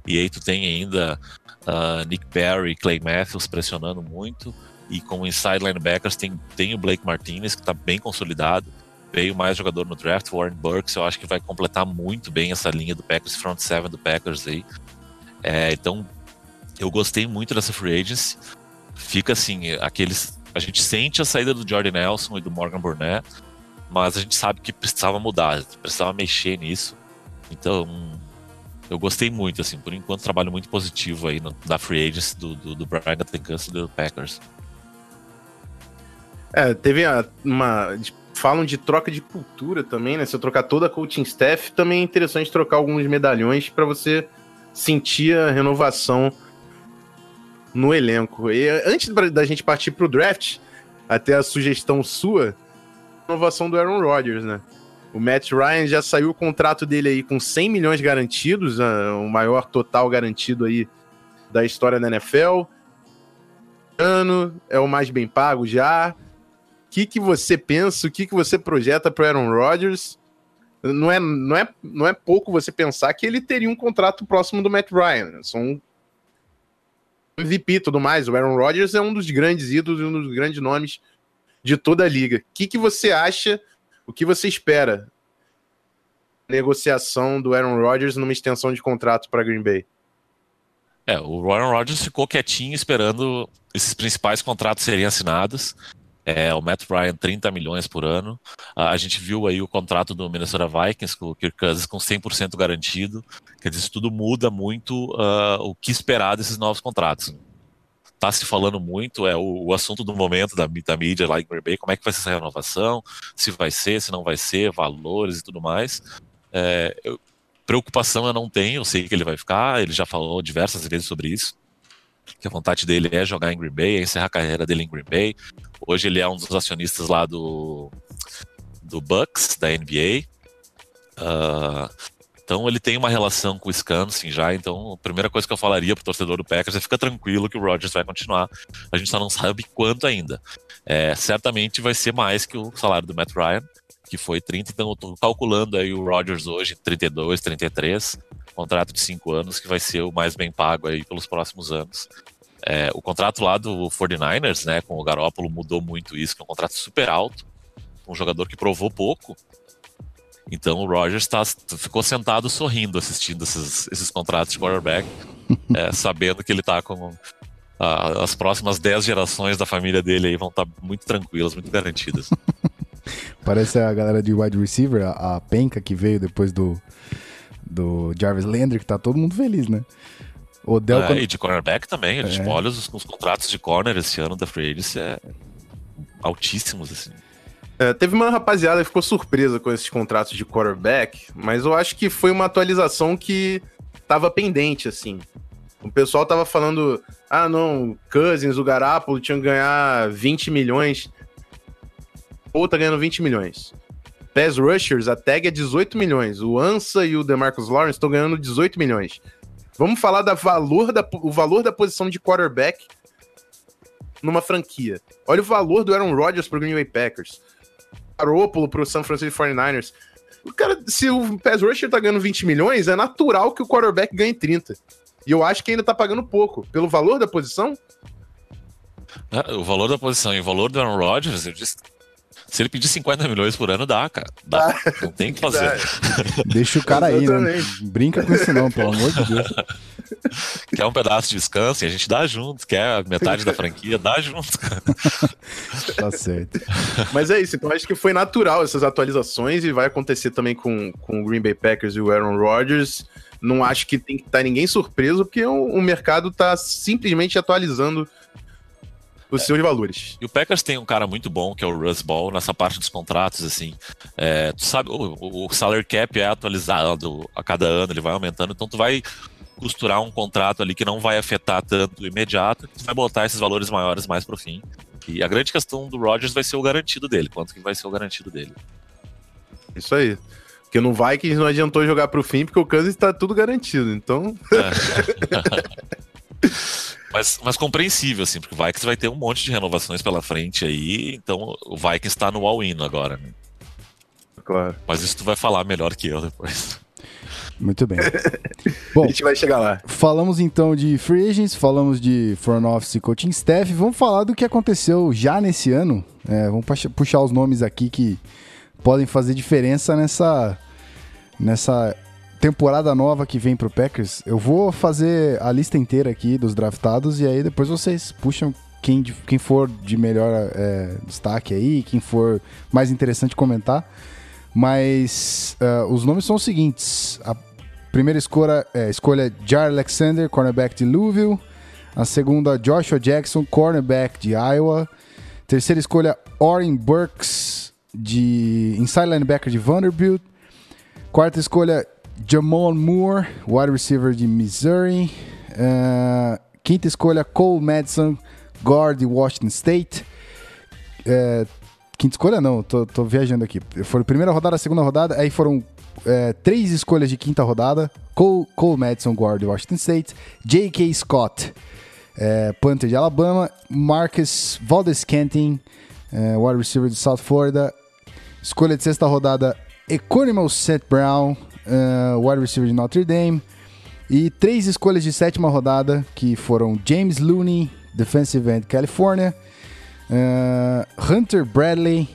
e aí tu tem ainda Nick Perry Clay Matthews pressionando muito, e como inside linebackers tem, tem o Blake Martinez, que está bem consolidado, veio mais jogador no draft, Warren Burks, eu acho que vai completar muito bem essa linha do Packers, front seven do Packers aí. É, então, eu gostei muito dessa free agency. Fica assim, aqueles. A gente sente a saída do Jordan Nelson e do Morgan Burnett, mas a gente sabe que precisava mudar, precisava mexer nisso. Então, eu gostei muito, assim, por enquanto trabalho muito positivo aí no, da free agency do, do, do Brian Gutekunst e do Packers. É, teve uma. Falam de troca de cultura também, né? Se eu trocar toda a coaching staff, também é interessante trocar alguns medalhões para você sentir a renovação no elenco. E antes da gente partir pro draft, até a sugestão sua, renovação do Aaron Rodgers, né? O Matt Ryan já saiu o contrato dele aí com 100 milhões garantidos, né? o maior total garantido aí da história da NFL. Ano é o mais bem pago já. Que, que você pensa? O que, que você projeta para Aaron Rodgers? Não é, não, é, não é pouco você pensar que ele teria um contrato próximo do Matt Ryan. Né? São MVP e tudo mais. O Aaron Rodgers é um dos grandes ídolos, um dos grandes nomes de toda a liga. O que, que você acha o que você espera? Negociação do Aaron Rodgers numa extensão de contrato para Green Bay. É, o Aaron Rodgers ficou quietinho esperando esses principais contratos serem assinados. É, o Matt Ryan, 30 milhões por ano. A gente viu aí o contrato do Minnesota Vikings com o Kirk Cousins com 100% garantido. Quer dizer, isso tudo muda muito uh, o que esperar desses novos contratos está se falando muito, é o, o, assunto do momento da, da mídia lá em Green Bay, como é que vai ser essa renovação, se vai ser, se não vai ser, valores e tudo mais. É, eu, preocupação eu não tenho, eu sei que ele vai ficar, ele já falou diversas vezes sobre isso, que a vontade dele é jogar em Green Bay, é encerrar a carreira dele em Green Bay. Hoje ele é um dos acionistas lá do, do Bucks, da NBA. Uh, ah, então ele tem uma relação com o Wisconsin já, então a primeira coisa que eu falaria pro torcedor do Packers é fica tranquilo que o Rodgers vai continuar. A gente só não sabe quanto ainda. É, certamente vai ser mais que o salário do Matt Ryan, que foi 30, então eu tô calculando aí o Rodgers hoje 32, 33, contrato de 5 anos que vai ser o mais bem pago aí pelos próximos anos. É, o contrato lá do 49ers, né, com o Garópolo mudou muito isso, que é um contrato super alto, um jogador que provou pouco, então o Rogers tá, ficou sentado sorrindo assistindo esses, esses contratos de quarterback, [LAUGHS] é, sabendo que ele está com a, as próximas 10 gerações da família dele aí vão estar tá muito tranquilas, muito garantidas. [LAUGHS] Parece a galera de wide receiver, a, a penca que veio depois do, do Jarvis Landry, que tá todo mundo feliz, né? Odell, é, quando... E de cornerback também, a gente é. olha os, os, contratos de corner esse ano da Free Agency é altíssimos, assim. É, teve uma rapaziada que ficou surpresa com esses contratos de quarterback, mas eu acho que foi uma atualização que tava pendente, assim. O pessoal tava falando, ah, não, Cousins, o Garapolo tinham que ganhar 20 milhões. Ou tá ganhando 20 milhões. Pass Rushers, a tag é 18 milhões. O Ansa e o DeMarcus Lawrence estão ganhando 18 milhões. Vamos falar da valor da, o valor da posição de quarterback numa franquia. Olha o valor do Aaron Rodgers pro Green Bay Packers. Garoppolo pro San Francisco 49ers. O cara, se o pass rusher tá ganhando 20 milhões, é natural que o quarterback ganhe 30. E eu acho que ainda tá pagando pouco. Pelo valor da posição? É, o valor da posição e o valor do Aaron Rodgers, eu disse, se ele pedir 50 milhões por ano, dá, cara. Dá. Ah, não tem o que fazer. Deixa o cara aí, né? Brinca com isso não, pelo amor de Deus. [LAUGHS] Quer um pedaço de descanso e a gente dá junto. Quer metade da franquia, dá junto, cara. Tá certo. Mas é isso, então acho que foi natural essas atualizações e vai acontecer também com, com o Green Bay Packers e o Aaron Rodgers. Não acho que tem que estar ninguém surpreso, porque o, o mercado está simplesmente atualizando os é. seus valores. E o Packers tem um cara muito bom, que é o Russ Ball, nessa parte dos contratos, assim. É, tu sabe, o, o salary cap é atualizado a cada ano, ele vai aumentando, então tu vai costurar um contrato ali que não vai afetar tanto o imediato, tu vai botar esses valores maiores mais pro fim. E a grande questão do Rodgers vai ser o garantido dele, quanto que vai ser o garantido dele. Isso aí. Porque no Vikings não adiantou jogar pro fim, porque o Kansas tá tudo garantido, então... É. [LAUGHS] [LAUGHS] Mas, mas compreensível, assim, porque o Vikings vai ter um monte de renovações pela frente aí, então o Vikings está no all-in agora, né? Claro. Mas isso tu vai falar melhor que eu depois. Muito bem. [LAUGHS] Bom, a gente vai chegar lá. Falamos então de free agents, falamos de front office e coaching staff. Vamos falar do que aconteceu já nesse ano. É, vamos puxar os nomes aqui que podem fazer diferença nessa, nessa temporada nova que vem pro Packers, eu vou fazer a lista inteira aqui dos draftados e aí depois vocês puxam quem, quem for de melhor é, destaque aí, quem for mais interessante comentar. Mas uh, os nomes são os seguintes: a primeira escolha é escolha Jar Alexander, cornerback de Louisville. A segunda, Joshua Jackson, cornerback de Iowa. Terceira escolha, Oren Burks, de inside linebacker de Vanderbilt. Quarta escolha, Jamal Moore, wide receiver de Missouri. Uh, quinta escolha, Cole Madison, guard de Washington State. Uh, quinta escolha não, tô, tô, viajando aqui. Foi a primeira rodada, segunda rodada, aí foram uh, três escolhas de quinta rodada. Cole, Cole Madison, guard de Washington State. J.K. Scott, é, Panther de Alabama, Marcus Valdez Canting, wide receiver de South Florida. Escolha de sexta rodada, Economo St. Brown, uh, wide receiver de Notre Dame. E três escolhas de sétima rodada, que foram James Looney, defensive end California, uh, Hunter Bradley,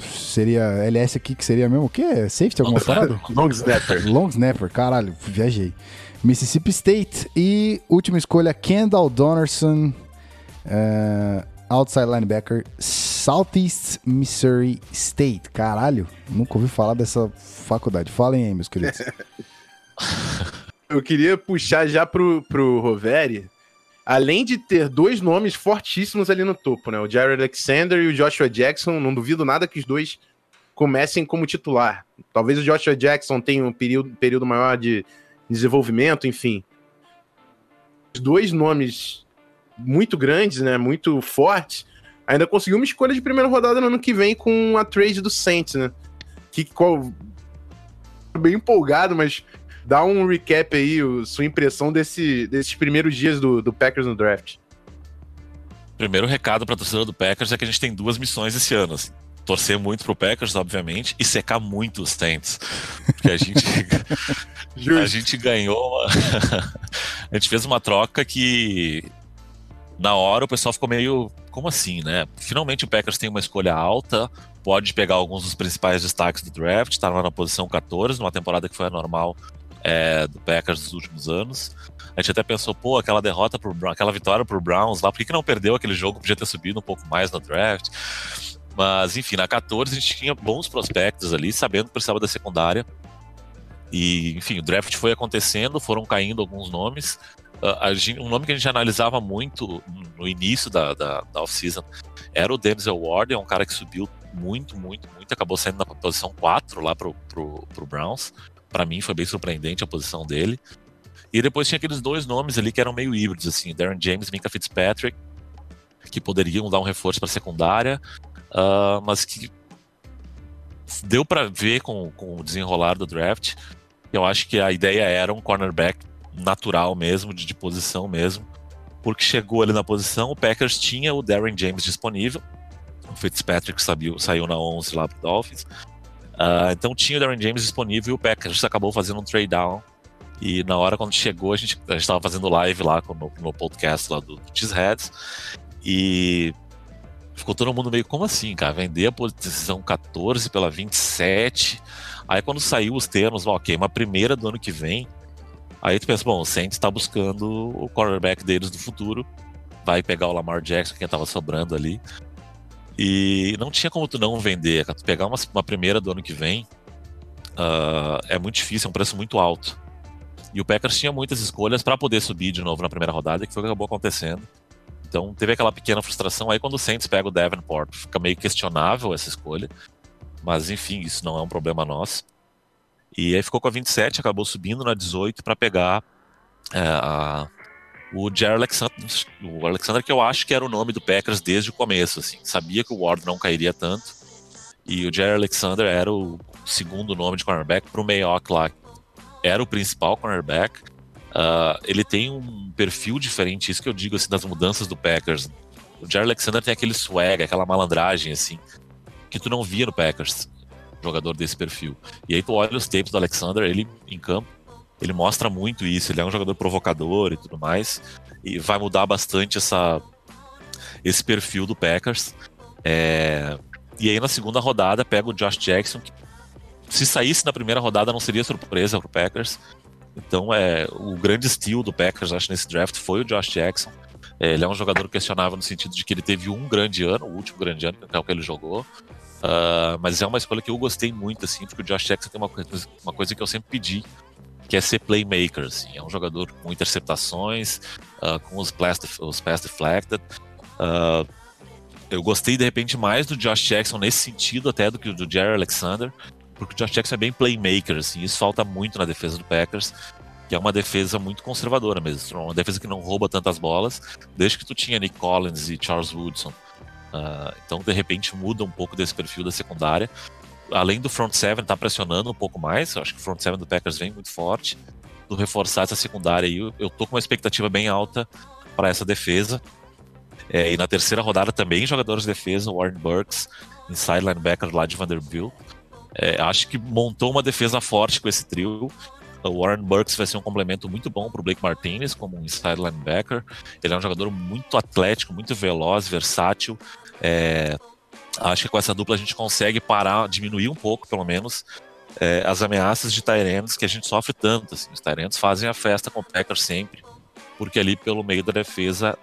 seria LS aqui, que seria mesmo o quê? Safety alguma parada? Long snapper. Long snapper, caralho, viajei. Mississippi State. E última escolha, Kendall Donnerson, uh, outside linebacker, Southeast Missouri State. Caralho, nunca ouvi falar dessa faculdade. Falem aí, meus queridos. [LAUGHS] Eu queria puxar já pro, pro Roveri, além de ter dois nomes fortíssimos ali no topo, né? O Jared Alexander e o Joshua Jackson. Não duvido nada que os dois comecem como titular. Talvez o Joshua Jackson tenha um período, período maior de desenvolvimento, enfim. Os dois nomes muito grandes, né, muito fortes, ainda conseguiu uma escolha de primeira rodada no ano que vem com a trade do Saints, né? Que qual bem empolgado, mas dá um recap aí, o, sua impressão desse, desses primeiros dias do, do Packers no draft. Primeiro recado para a torcida do Packers é que a gente tem duas missões esse ano. Assim torcer muito pro Packers, obviamente, e secar muito os Saints. Porque a gente, [LAUGHS] [LAUGHS] a gente ganhou. Uma... [LAUGHS] a gente fez uma troca que na hora o pessoal ficou meio. Como assim, né? Finalmente o Packers tem uma escolha alta, pode pegar alguns dos principais destaques do draft, tá lá na posição 14, numa temporada que foi a normal é, do Packers dos últimos anos. A gente até pensou, pô, aquela derrota pro aquela vitória pro Browns lá, por que, que não perdeu aquele jogo? Podia ter subido um pouco mais no draft. Mas, enfim, na 14 a gente tinha bons prospectos ali, sabendo que precisava da secundária. E, enfim, o draft foi acontecendo, foram caindo alguns nomes. Gente, um nome que a gente analisava muito no início da, da, da off-season era o Denzel Ward, é um cara que subiu muito, muito, muito, acabou saindo na posição 4 lá pro, pro, pro Browns. Para mim foi bem surpreendente a posição dele. E depois tinha aqueles dois nomes ali que eram meio híbridos, assim, Darren James e Minka Fitzpatrick, que poderiam dar um reforço para secundária, uh, mas que deu para ver com, com o desenrolar do draft. Eu acho que a ideia era um cornerback natural mesmo, de, de posição mesmo, porque chegou ali na posição, o Packers tinha o Darren James disponível, o Fitzpatrick sabiu, saiu na 11 lá pro Dolphins, uh, então tinha o Darren James disponível e o Packers acabou fazendo um trade down. E na hora quando chegou, a gente, a gente tava fazendo live lá no, no podcast lá do, do Cheeseheads. E ficou todo mundo meio, como assim, cara? Vender a posição 14 pela 27. Aí quando saiu os termos, ok, uma primeira do ano que vem. Aí tu pensa, bom, o Saints tá buscando o quarterback deles do futuro. Vai pegar o Lamar Jackson, quem tava sobrando ali. E não tinha como tu não vender. Tu pegar uma, uma primeira do ano que vem uh, é muito difícil, é um preço muito alto. E o Packers tinha muitas escolhas para poder subir de novo na primeira rodada, que foi o que acabou acontecendo. Então teve aquela pequena frustração aí quando o Saints pega o Davenport. Fica meio questionável essa escolha. Mas enfim, isso não é um problema nosso. E aí ficou com a 27, acabou subindo na 18 para pegar é, a, o Jerry Alexander, o Alexander, que eu acho que era o nome do Packers desde o começo. Assim. Sabia que o Ward não cairia tanto. E o Jerry Alexander era o segundo nome de cornerback para o Mayock lá. Era o principal cornerback. Uh, ele tem um perfil diferente, isso que eu digo assim, das mudanças do Packers. O Jerry Alexander tem aquele swag, aquela malandragem, assim, que tu não via no Packers, jogador desse perfil. E aí tu olha os tapes do Alexander, ele em campo, ele mostra muito isso, ele é um jogador provocador e tudo mais, e vai mudar bastante essa, esse perfil do Packers. É... E aí na segunda rodada pega o Josh Jackson, que se saísse na primeira rodada não seria surpresa pro Packers, então, é, o grande estilo do Packers, acho, nesse draft foi o Josh Jackson. É, ele é um jogador questionável no sentido de que ele teve um grande ano, o último grande ano, que é o que ele jogou. Uh, mas é uma escolha que eu gostei muito, assim, porque o Josh Jackson tem uma coisa, uma coisa que eu sempre pedi, que é ser playmaker, assim. É um jogador com interceptações, uh, com os pass, os pass deflected. Uh, eu gostei, de repente, mais do Josh Jackson nesse sentido até do que do Jerry Alexander, porque o Josh Jackson é bem playmaker, assim, isso falta muito na defesa do Packers, que é uma defesa muito conservadora mesmo, uma defesa que não rouba tantas bolas, desde que tu tinha Nick Collins e Charles Woodson. Uh, então, de repente, muda um pouco desse perfil da secundária. Além do front seven tá pressionando um pouco mais, eu acho que o front seven do Packers vem muito forte, do reforçar essa secundária aí, eu, eu tô com uma expectativa bem alta para essa defesa. É, e na terceira rodada também jogadores de defesa, Warren Burks, inside linebacker lá de Vanderbilt. É, acho que montou uma defesa forte com esse trio. O Warren Burks vai ser um complemento muito bom para o Blake Martinez como um inside linebacker. Ele é um jogador muito atlético, muito veloz, versátil. É, acho que com essa dupla a gente consegue parar, diminuir um pouco, pelo menos, é, as ameaças de Tyrands que a gente sofre tanto. Assim. Os Tyrands fazem a festa com o Packers sempre, porque ali pelo meio da defesa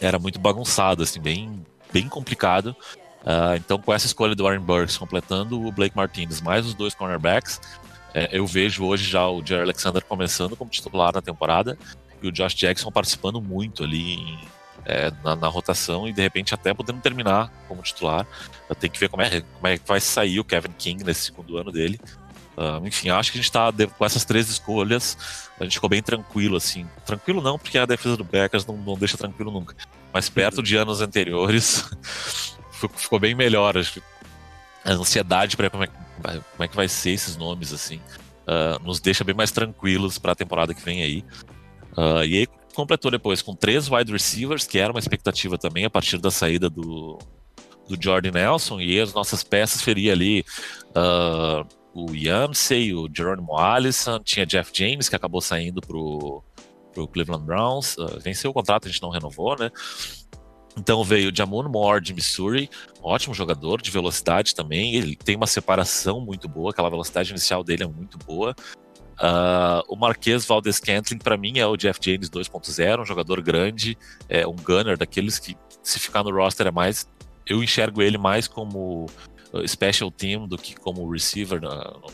era muito bagunçado, assim, bem, bem complicado. Uh, então, com essa escolha do Warren Burks completando o Blake Martinez mais os dois cornerbacks, é, eu vejo hoje já o Jerry Alexander começando como titular na temporada e o Josh Jackson participando muito ali em, é, na, na, rotação e de repente até podendo terminar como titular. Tem que ver como é, como é que vai sair o Kevin King nesse segundo ano dele. Uh, enfim, acho que a gente está com essas três escolhas, a gente ficou bem tranquilo, assim. Tranquilo não, porque a defesa do Packers não, não deixa tranquilo nunca. Mas perto de anos anteriores, [LAUGHS] ficou bem melhor. Acho que a ansiedade para como, é, como é que vai ser esses nomes, assim, uh, nos deixa bem mais tranquilos para a temporada que vem aí. Uh, e aí completou depois com três wide receivers, que era uma expectativa também a partir da saída do, do Jordan Nelson, e as nossas peças seria ali uh, o Yamsey, o Geronimo Allison, tinha Jeff James, que acabou saindo pro, pro Cleveland Browns, uh, venceu o contrato, a gente não renovou, né? Então veio Jamon Moore de Missouri, ótimo jogador de velocidade também. Ele tem uma separação muito boa, aquela velocidade inicial dele é muito boa. Uh, o Marquês Valdez Cantling, para mim, é o Jeff James 2.0, um jogador grande, é um gunner daqueles que, se ficar no roster, é mais. Eu enxergo ele mais como special team do que como receiver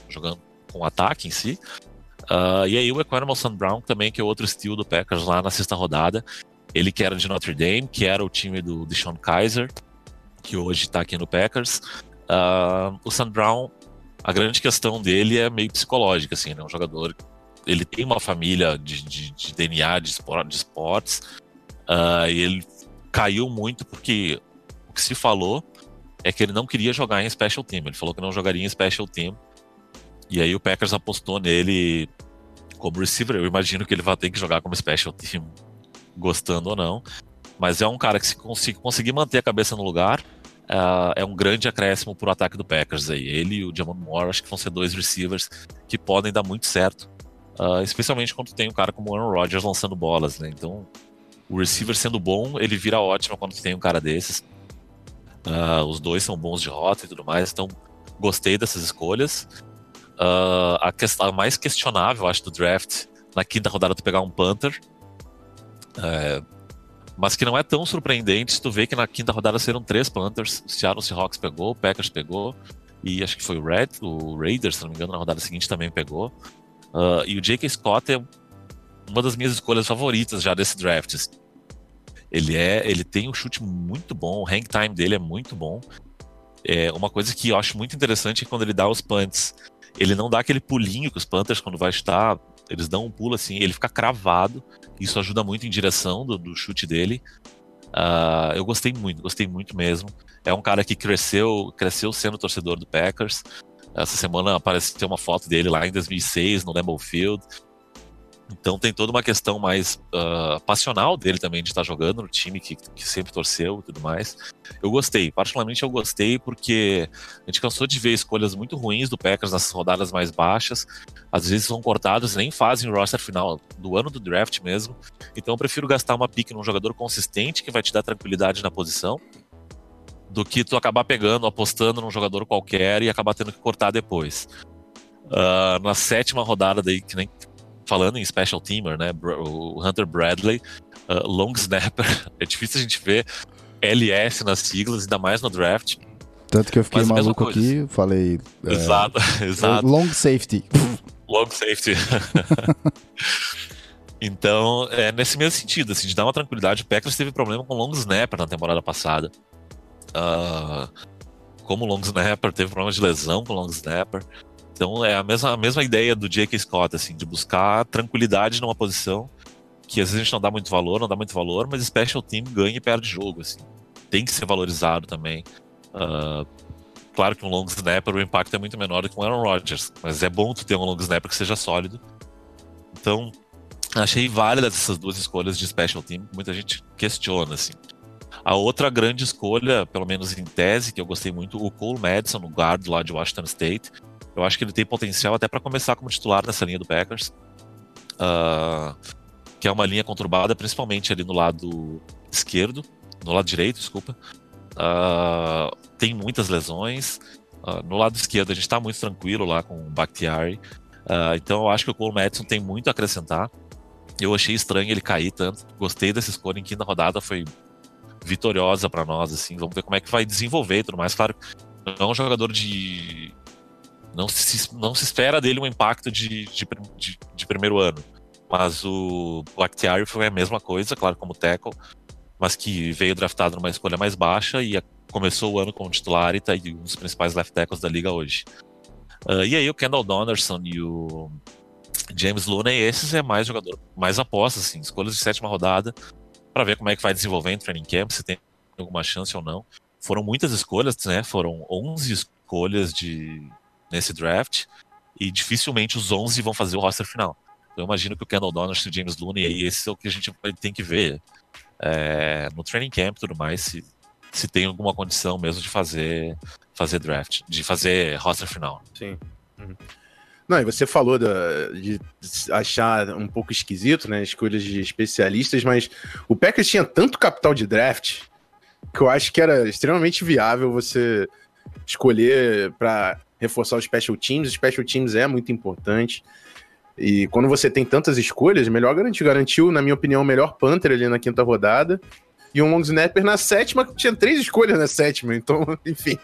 jogando com ataque em si. Uh, e aí o Equanimal Sam Brown também, que é outro estilo do Packers lá na sexta rodada. Ele que era de Notre Dame, que era o time do Deshaun Kaiser, que hoje está aqui no Packers. Uh, o Sam Brown, a grande questão dele é meio psicológica, assim, né? Um jogador, ele tem uma família de, de, de DNA de, de esportes, uh, e ele caiu muito porque o que se falou é que ele não queria jogar em special team. Ele falou que não jogaria em special team. E aí o Packers apostou nele como receiver. Eu imagino que ele vai ter que jogar como special team, gostando ou não. Mas é um cara que se conseguir manter a cabeça no lugar, uh, é um grande acréscimo para o ataque do Packers aí. Ele e o Jamon Moore acho que vão ser dois receivers que podem dar muito certo. Uh, especialmente quando tem um cara como o Aaron Rodgers lançando bolas, né? Então, o receiver sendo bom, ele vira ótimo quando tem um cara desses. Uh, os dois são bons de rota e tudo mais, então gostei dessas escolhas. A, questão, mais questionável, acho, do draft, na quinta rodada, tu pegar um Panther. Mas que não é tão surpreendente se tu vê que na quinta rodada serão três Panthers. O Seattle Seahawks pegou, o Packers pegou, e acho que foi o Red, o Raiders, se não me engano, na rodada seguinte também pegou. Uh, e o J.K. Scott é uma das minhas escolhas favoritas já desse draft. Assim. Ele é, ele tem um chute muito bom, o hang time dele é muito bom. É uma coisa que eu acho muito interessante é quando ele dá os punts, ele não dá aquele pulinho que os Panthers quando vai chutar, eles dão um pulo assim, ele fica cravado. Isso ajuda muito em direção do, do chute dele. Uh, eu gostei muito, gostei muito mesmo. É um cara que cresceu, cresceu sendo torcedor do Packers. Essa semana apareceu uma foto dele lá em 2006 no Lambeau Field. Então tem toda uma questão mais uh, passional dele também de estar jogando no time que, que sempre torceu e tudo mais. Eu gostei, particularmente eu gostei porque a gente cansou de ver escolhas muito ruins do Packers nas rodadas mais baixas. Às vezes são cortados nem fazem o roster final do ano do draft mesmo. Então eu prefiro gastar uma pick num jogador consistente que vai te dar tranquilidade na posição do que tu acabar pegando, apostando num jogador qualquer e acabar tendo que cortar depois. Uh, na sétima rodada daí, que nem falando em special teamer, né? O Hunter Bradley, uh, long snapper. [LAUGHS] É difícil a gente ver LS nas siglas, ainda mais no draft. Tanto que eu fiquei Mas maluco aqui, falei. é, Exato, exato. Long safety. Long safety. [LAUGHS] então, é nesse mesmo sentido, assim, de dar uma tranquilidade. O Packers teve problema com long snapper na temporada passada. Ah, como long snapper, teve problema de lesão com long snapper. Então é a mesma, a mesma ideia do J.K. Scott, assim, de buscar tranquilidade numa posição que às vezes a gente não dá muito valor, não dá muito valor, mas special team ganha e perde jogo, assim. Tem que ser valorizado também. Ah, claro que um long snapper o impacto é muito menor do que um Aaron Rodgers, mas é bom tu ter um long snapper que seja sólido. Então, achei válidas essas duas escolhas de special team, muita gente questiona, assim. A outra grande escolha, pelo menos em tese, que eu gostei muito, o Cole Madison, o guard lá de Washington State. Eu acho que ele tem potencial até para começar como titular nessa linha do Packers. Ah, que é uma linha conturbada, principalmente ali no lado esquerdo, no lado direito, desculpa. Ah, tem muitas lesões. Ah, no lado esquerdo a gente está muito tranquilo lá com o Bakhtiari. Então eu acho que o Cole Madison tem muito a acrescentar. Eu achei estranho ele cair tanto. Gostei dessa escolha em quinta rodada, foi vitoriosa para nós, assim. Vamos ver como é que vai desenvolver e tudo mais. Claro, não é um jogador de. Não se, não se espera dele um impacto de, de, de, de primeiro ano. Mas o Bakhtiari foi a mesma coisa, claro, como tackle, mas que veio draftado numa escolha mais baixa e começou o ano como titular e tá aí um dos principais left tackles da liga hoje. Ah, e aí o Kendall Donnerson e o James Looney, esses é mais jogador, mais aposta, assim, escolhas de sétima rodada, para ver como é que vai desenvolver em training camp, se tem alguma chance ou não. Foram muitas escolhas, né? Foram 11 escolhas de nesse draft e dificilmente os 11 vão fazer o roster final. Então, eu imagino que o Kendall e o James Looney, aí, esse é o que a gente tem que ver é, no training camp e tudo mais, se, se tem alguma condição mesmo de fazer, fazer draft, de fazer roster final. Sim. Uhum. Não, e você falou da- de achar um pouco esquisito, né? Escolhas de especialistas, mas o Packers tinha tanto capital de draft que eu acho que era extremamente viável você escolher para reforçar os special teams. Os special teams é muito importante. E quando você tem tantas escolhas, melhor garantir. Garantiu, na minha opinião, o melhor Panther ali na quinta rodada. E um long snapper na sétima, tinha três escolhas na sétima, então, [LAUGHS] enfim.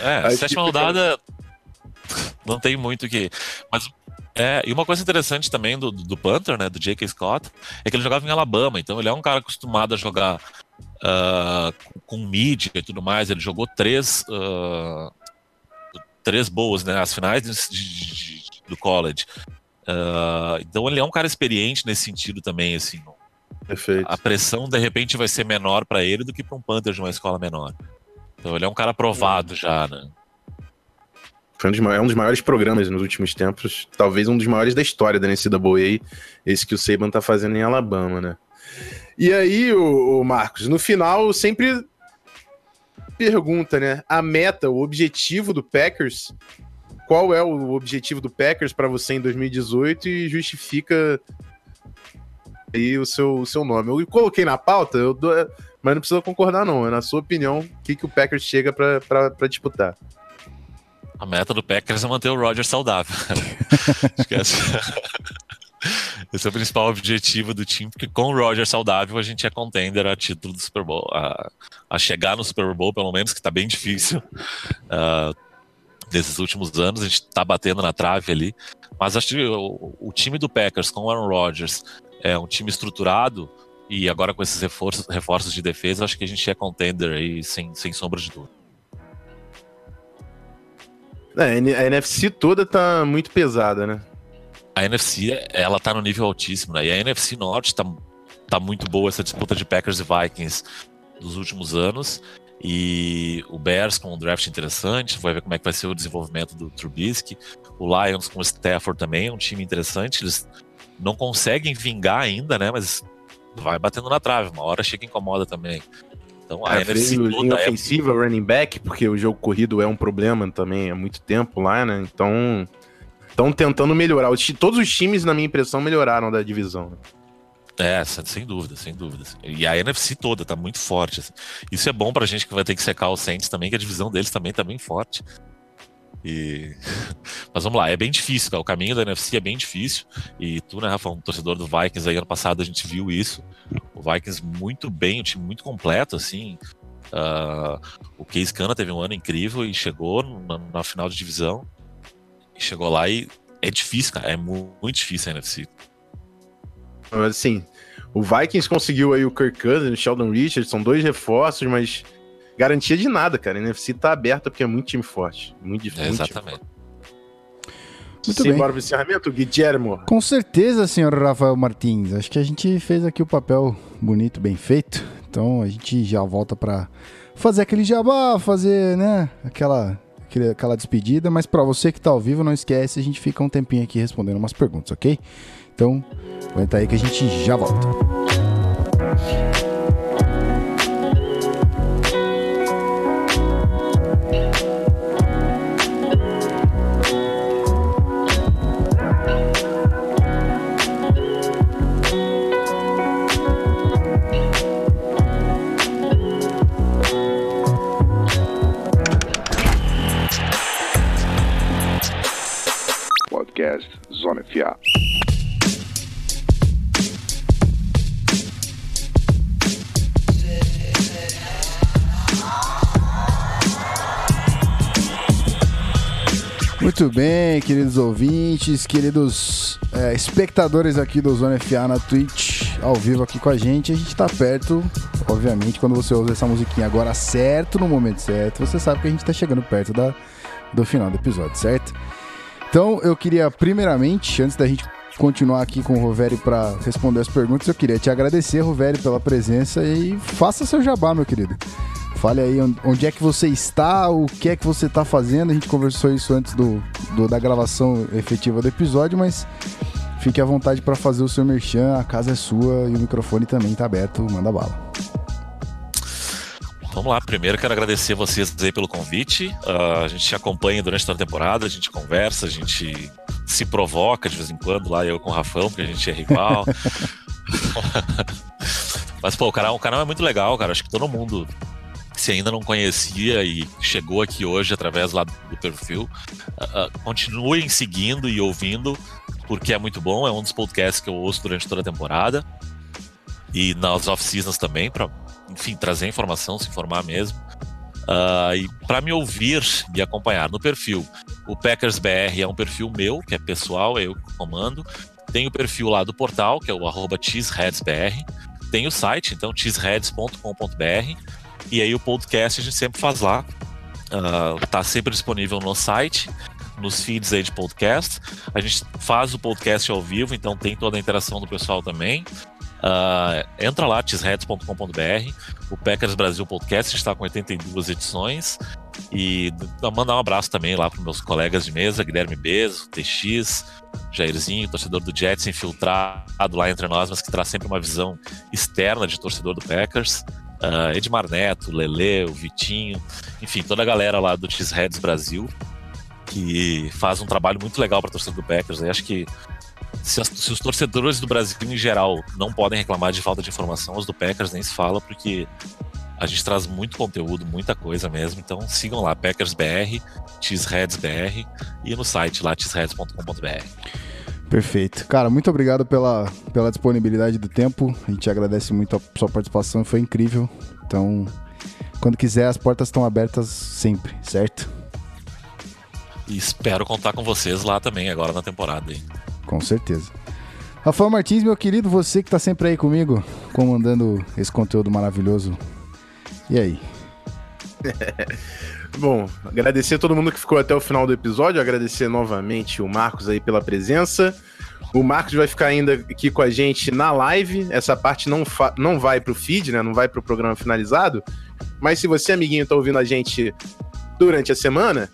É, [LAUGHS] sétima que rodada não tem muito que. Mas é, e uma coisa interessante também do, do Panther, né, do J.K. Scott, é que ele jogava em Alabama, então ele é um cara acostumado a jogar ah, com, com mídia e tudo mais. Ele jogou três ah, três boas, né, as finais de- de- de- do college. Ah, então ele é um cara experiente nesse sentido também, assim. Perfeito. A pressão de repente vai ser menor pra ele do que pra um Panther de uma escola menor. Então ele é um cara aprovado já, né? Foi um dos, maiores, é um dos maiores programas nos últimos tempos, talvez um dos maiores da história da NCAA, esse que o Saban tá fazendo em Alabama, né? E aí, o, Marcos, no final sempre pergunta, né? A meta, o objetivo do Packers, qual é o objetivo do Packers para você em 2018 e justifica aí o seu, o seu nome. Eu coloquei na pauta, eu dou- mas não precisa concordar não, é na sua opinião, o que, que o Packers chega para disputar. A meta do Packers é manter o Roger saudável. [LAUGHS] Que esse, esse é o principal objetivo do time, porque com o Roger saudável a gente é contender a título do Super Bowl, a, a chegar no Super Bowl, pelo menos, que tá bem difícil. [LAUGHS] ah, nesses últimos anos, a gente tá batendo na trave ali. Mas acho que o, o time do Packers com o Aaron Rodgers é um time estruturado e agora com esses reforços, reforços de defesa, acho que a gente é contender aí sem, sem sombra de dúvida. É, a NFC toda tá muito pesada, né? a NFC, ela tá no nível altíssimo, né? E a NFC Norte tá, tá muito boa essa disputa de Packers e Vikings dos últimos anos. E o Bears com um draft interessante, vai ver como é que vai ser o desenvolvimento do Trubisky. O Lions com o Stafford também é um time interessante. Eles não conseguem vingar ainda, né? Mas vai batendo na trave, uma hora chega e incomoda também. Então a É, NFC toda é ofensiva, running back, porque o jogo corrido é um problema também há muito tempo lá, né? Então, estão tentando melhorar. Todos os times, na minha impressão, melhoraram da divisão. É, sem dúvida, sem dúvida. E a NFC toda tá muito forte. assim. Isso é bom pra gente que vai ter que secar os Saints também, que a divisão deles também tá bem forte. E... [LAUGHS] Mas vamos lá, é bem difícil, cara. O caminho da NFC é bem difícil. E tu, né, Rafa, um torcedor do Vikings aí ano passado, a gente viu isso. O Vikings muito bem, um time muito completo, assim. Uh, o Case Cana teve um ano incrível e chegou na, na, final de divisão. E chegou lá e é difícil, cara. É muito difícil a NFC. Mas assim, o Vikings conseguiu aí o Kirk Cousins, o Sheldon Richards, são dois reforços, mas garantia de nada, cara. A NFC tá aberta porque é muito time forte. Muito difícil. É, exatamente. Muito Sim, bem. bora pro encerramento, Guillermo. Com certeza, senhor Rafael Martins. Acho que a gente fez aqui o papel bonito, bem feito. Então a gente já volta para fazer aquele jabá, fazer, né, aquela, aquela despedida. Mas para você que tá ao vivo, não esquece, a gente fica um tempinho aqui respondendo umas perguntas, ok? Então, aguenta aí que a gente já volta. Podcast Zona FA. Muito bem, queridos ouvintes, queridos é, espectadores aqui do Zona FA na Twitch, ao vivo aqui com a gente. A gente tá perto, obviamente, quando você ouve essa musiquinha agora certo, no momento certo, você sabe que a gente tá chegando perto da, do final do episódio, certo? Então, eu queria, primeiramente, antes da gente continuar aqui com o Roveri para responder as perguntas, eu queria te agradecer, Roveri, pela presença e faça seu jabá, meu querido. Fale aí onde é que você está, o que é que você está fazendo. A gente conversou isso antes do, do da gravação efetiva do episódio, mas fique à vontade para fazer o seu merchan. A casa é sua e o microfone também está aberto. Manda bala. Vamos lá, primeiro quero agradecer vocês aí pelo convite. Uh, a gente acompanha durante toda a temporada, a gente conversa, a gente se provoca de vez em quando, lá eu com o Rafão, porque a gente é rival. [LAUGHS] Mas, pô, o canal, o canal é muito legal, cara. Acho que todo mundo se ainda não conhecia e chegou aqui hoje através lá do perfil, uh, continuem seguindo e ouvindo, porque é muito bom. É um dos podcasts que eu ouço durante toda a temporada e nas off-seasons também, para, enfim, trazer informação, se informar mesmo. Uh, e para me ouvir, me acompanhar no perfil, o Packers BR é um perfil meu, que é pessoal, é eu que comando. Tem o perfil lá do portal, que é o arroba cheeseheadsbr. Tem o site, então, cheeseheads.com.br e aí o podcast a gente sempre faz lá. Uh, tá sempre disponível no site, nos feeds aí de podcast. A gente faz o podcast ao vivo, então tem toda a interação do pessoal também. Uh, entra lá, tisheads.com.br. O Packers Brasil Podcast está com 82 edições. E mandar um abraço também lá para meus colegas de mesa, Guilherme Bezo, TX, Jairzinho, torcedor do Jets infiltrado lá entre nós, mas que traz sempre uma visão externa de torcedor do Packers uh, Edmar Neto, Lele, o Vitinho, enfim, toda a galera lá do X-Heads Brasil, que faz um trabalho muito legal para a torcida do Packers. Eu acho que se, as, se, os torcedores do Brasil em geral não podem reclamar de falta de informação, os do Packers nem se fala, porque a gente traz muito conteúdo, muita coisa mesmo. Então sigam lá, Packers BR, Cheeseheads BR e no site lá, cheeseheads.com.br. Perfeito. Cara, muito obrigado pela, pela disponibilidade do tempo. A gente agradece muito a sua participação, foi incrível. Então, quando quiser, as portas estão abertas sempre, certo? E espero contar com vocês lá também, agora na temporada. Hein? Com certeza. Rafael Martins, meu querido, você que está sempre aí comigo, comandando esse conteúdo maravilhoso. E aí? [LAUGHS] Bom, agradecer a todo mundo que ficou até o final do episódio, agradecer novamente o Marcos aí pela presença. O Marcos vai ficar ainda aqui com a gente na live. Essa parte não, não vai pro feed, né? Não vai pro programa finalizado. Mas se você, amiguinho, tá ouvindo a gente durante a semana,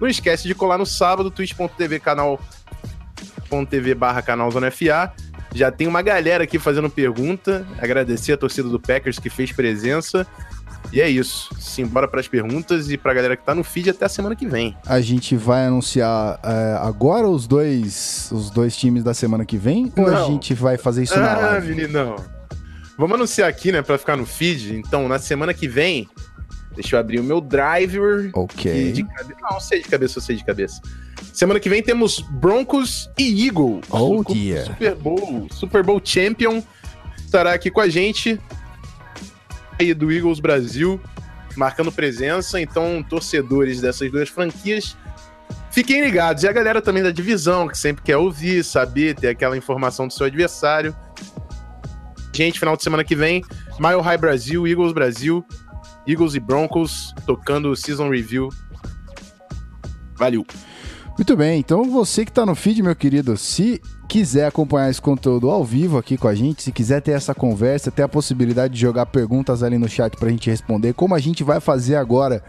não esquece de colar no sábado, twitch.tv canal.tv barra canal Zona FA. Já tem uma galera aqui fazendo pergunta. Agradecer a torcida do Packers que fez presença. E é isso. Simbora para as perguntas e para a galera que tá no feed até a semana que vem. A gente vai anunciar é, agora os dois, os dois times da semana que vem? Ou a gente vai fazer isso ah, na live? Meninão. Vamos anunciar aqui, né, para ficar no feed. Então, na semana que vem, deixa eu abrir o meu driver. Ok. De cabe... Não, sei de cabeça, eu sei de cabeça. Semana que vem temos Broncos e Eagles. Oh, Super, dia. Super Bowl, Super Bowl Champion estará aqui com a gente aí do Eagles Brasil. marcando presença. Então, torcedores dessas duas franquias, fiquem ligados. E a galera também da divisão, que sempre quer ouvir, saber, ter aquela informação do seu adversário. Gente, final de semana que vem, Mile High Brasil, Eagles Brasil, Eagles e Broncos, tocando o Season Review. Valeu! Muito bem, então você que está no feed, meu querido, se quiser acompanhar esse conteúdo ao vivo aqui com a gente, se quiser ter essa conversa, ter a possibilidade de jogar perguntas ali no chat para a gente responder, como a gente vai fazer agora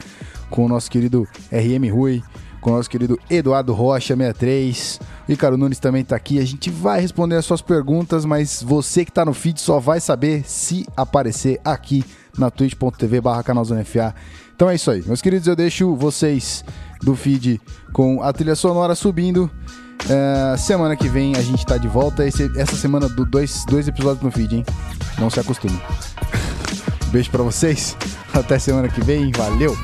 com o nosso querido RM Rui, com o nosso querido Eduardo Rocha 63, o Icaro Nunes também está aqui, a gente vai responder as suas perguntas, mas você que está no feed só vai saber se aparecer aqui na twitch.tv barra canalzonefa. Então é isso aí, meus queridos, eu deixo vocês do feed com a trilha sonora subindo. Uh, semana que vem a gente tá de volta. Esse, essa semana, do, dois, dois episódios no feed, hein? Não se acostume. [LAUGHS] Beijo para vocês. Até semana que vem. Valeu!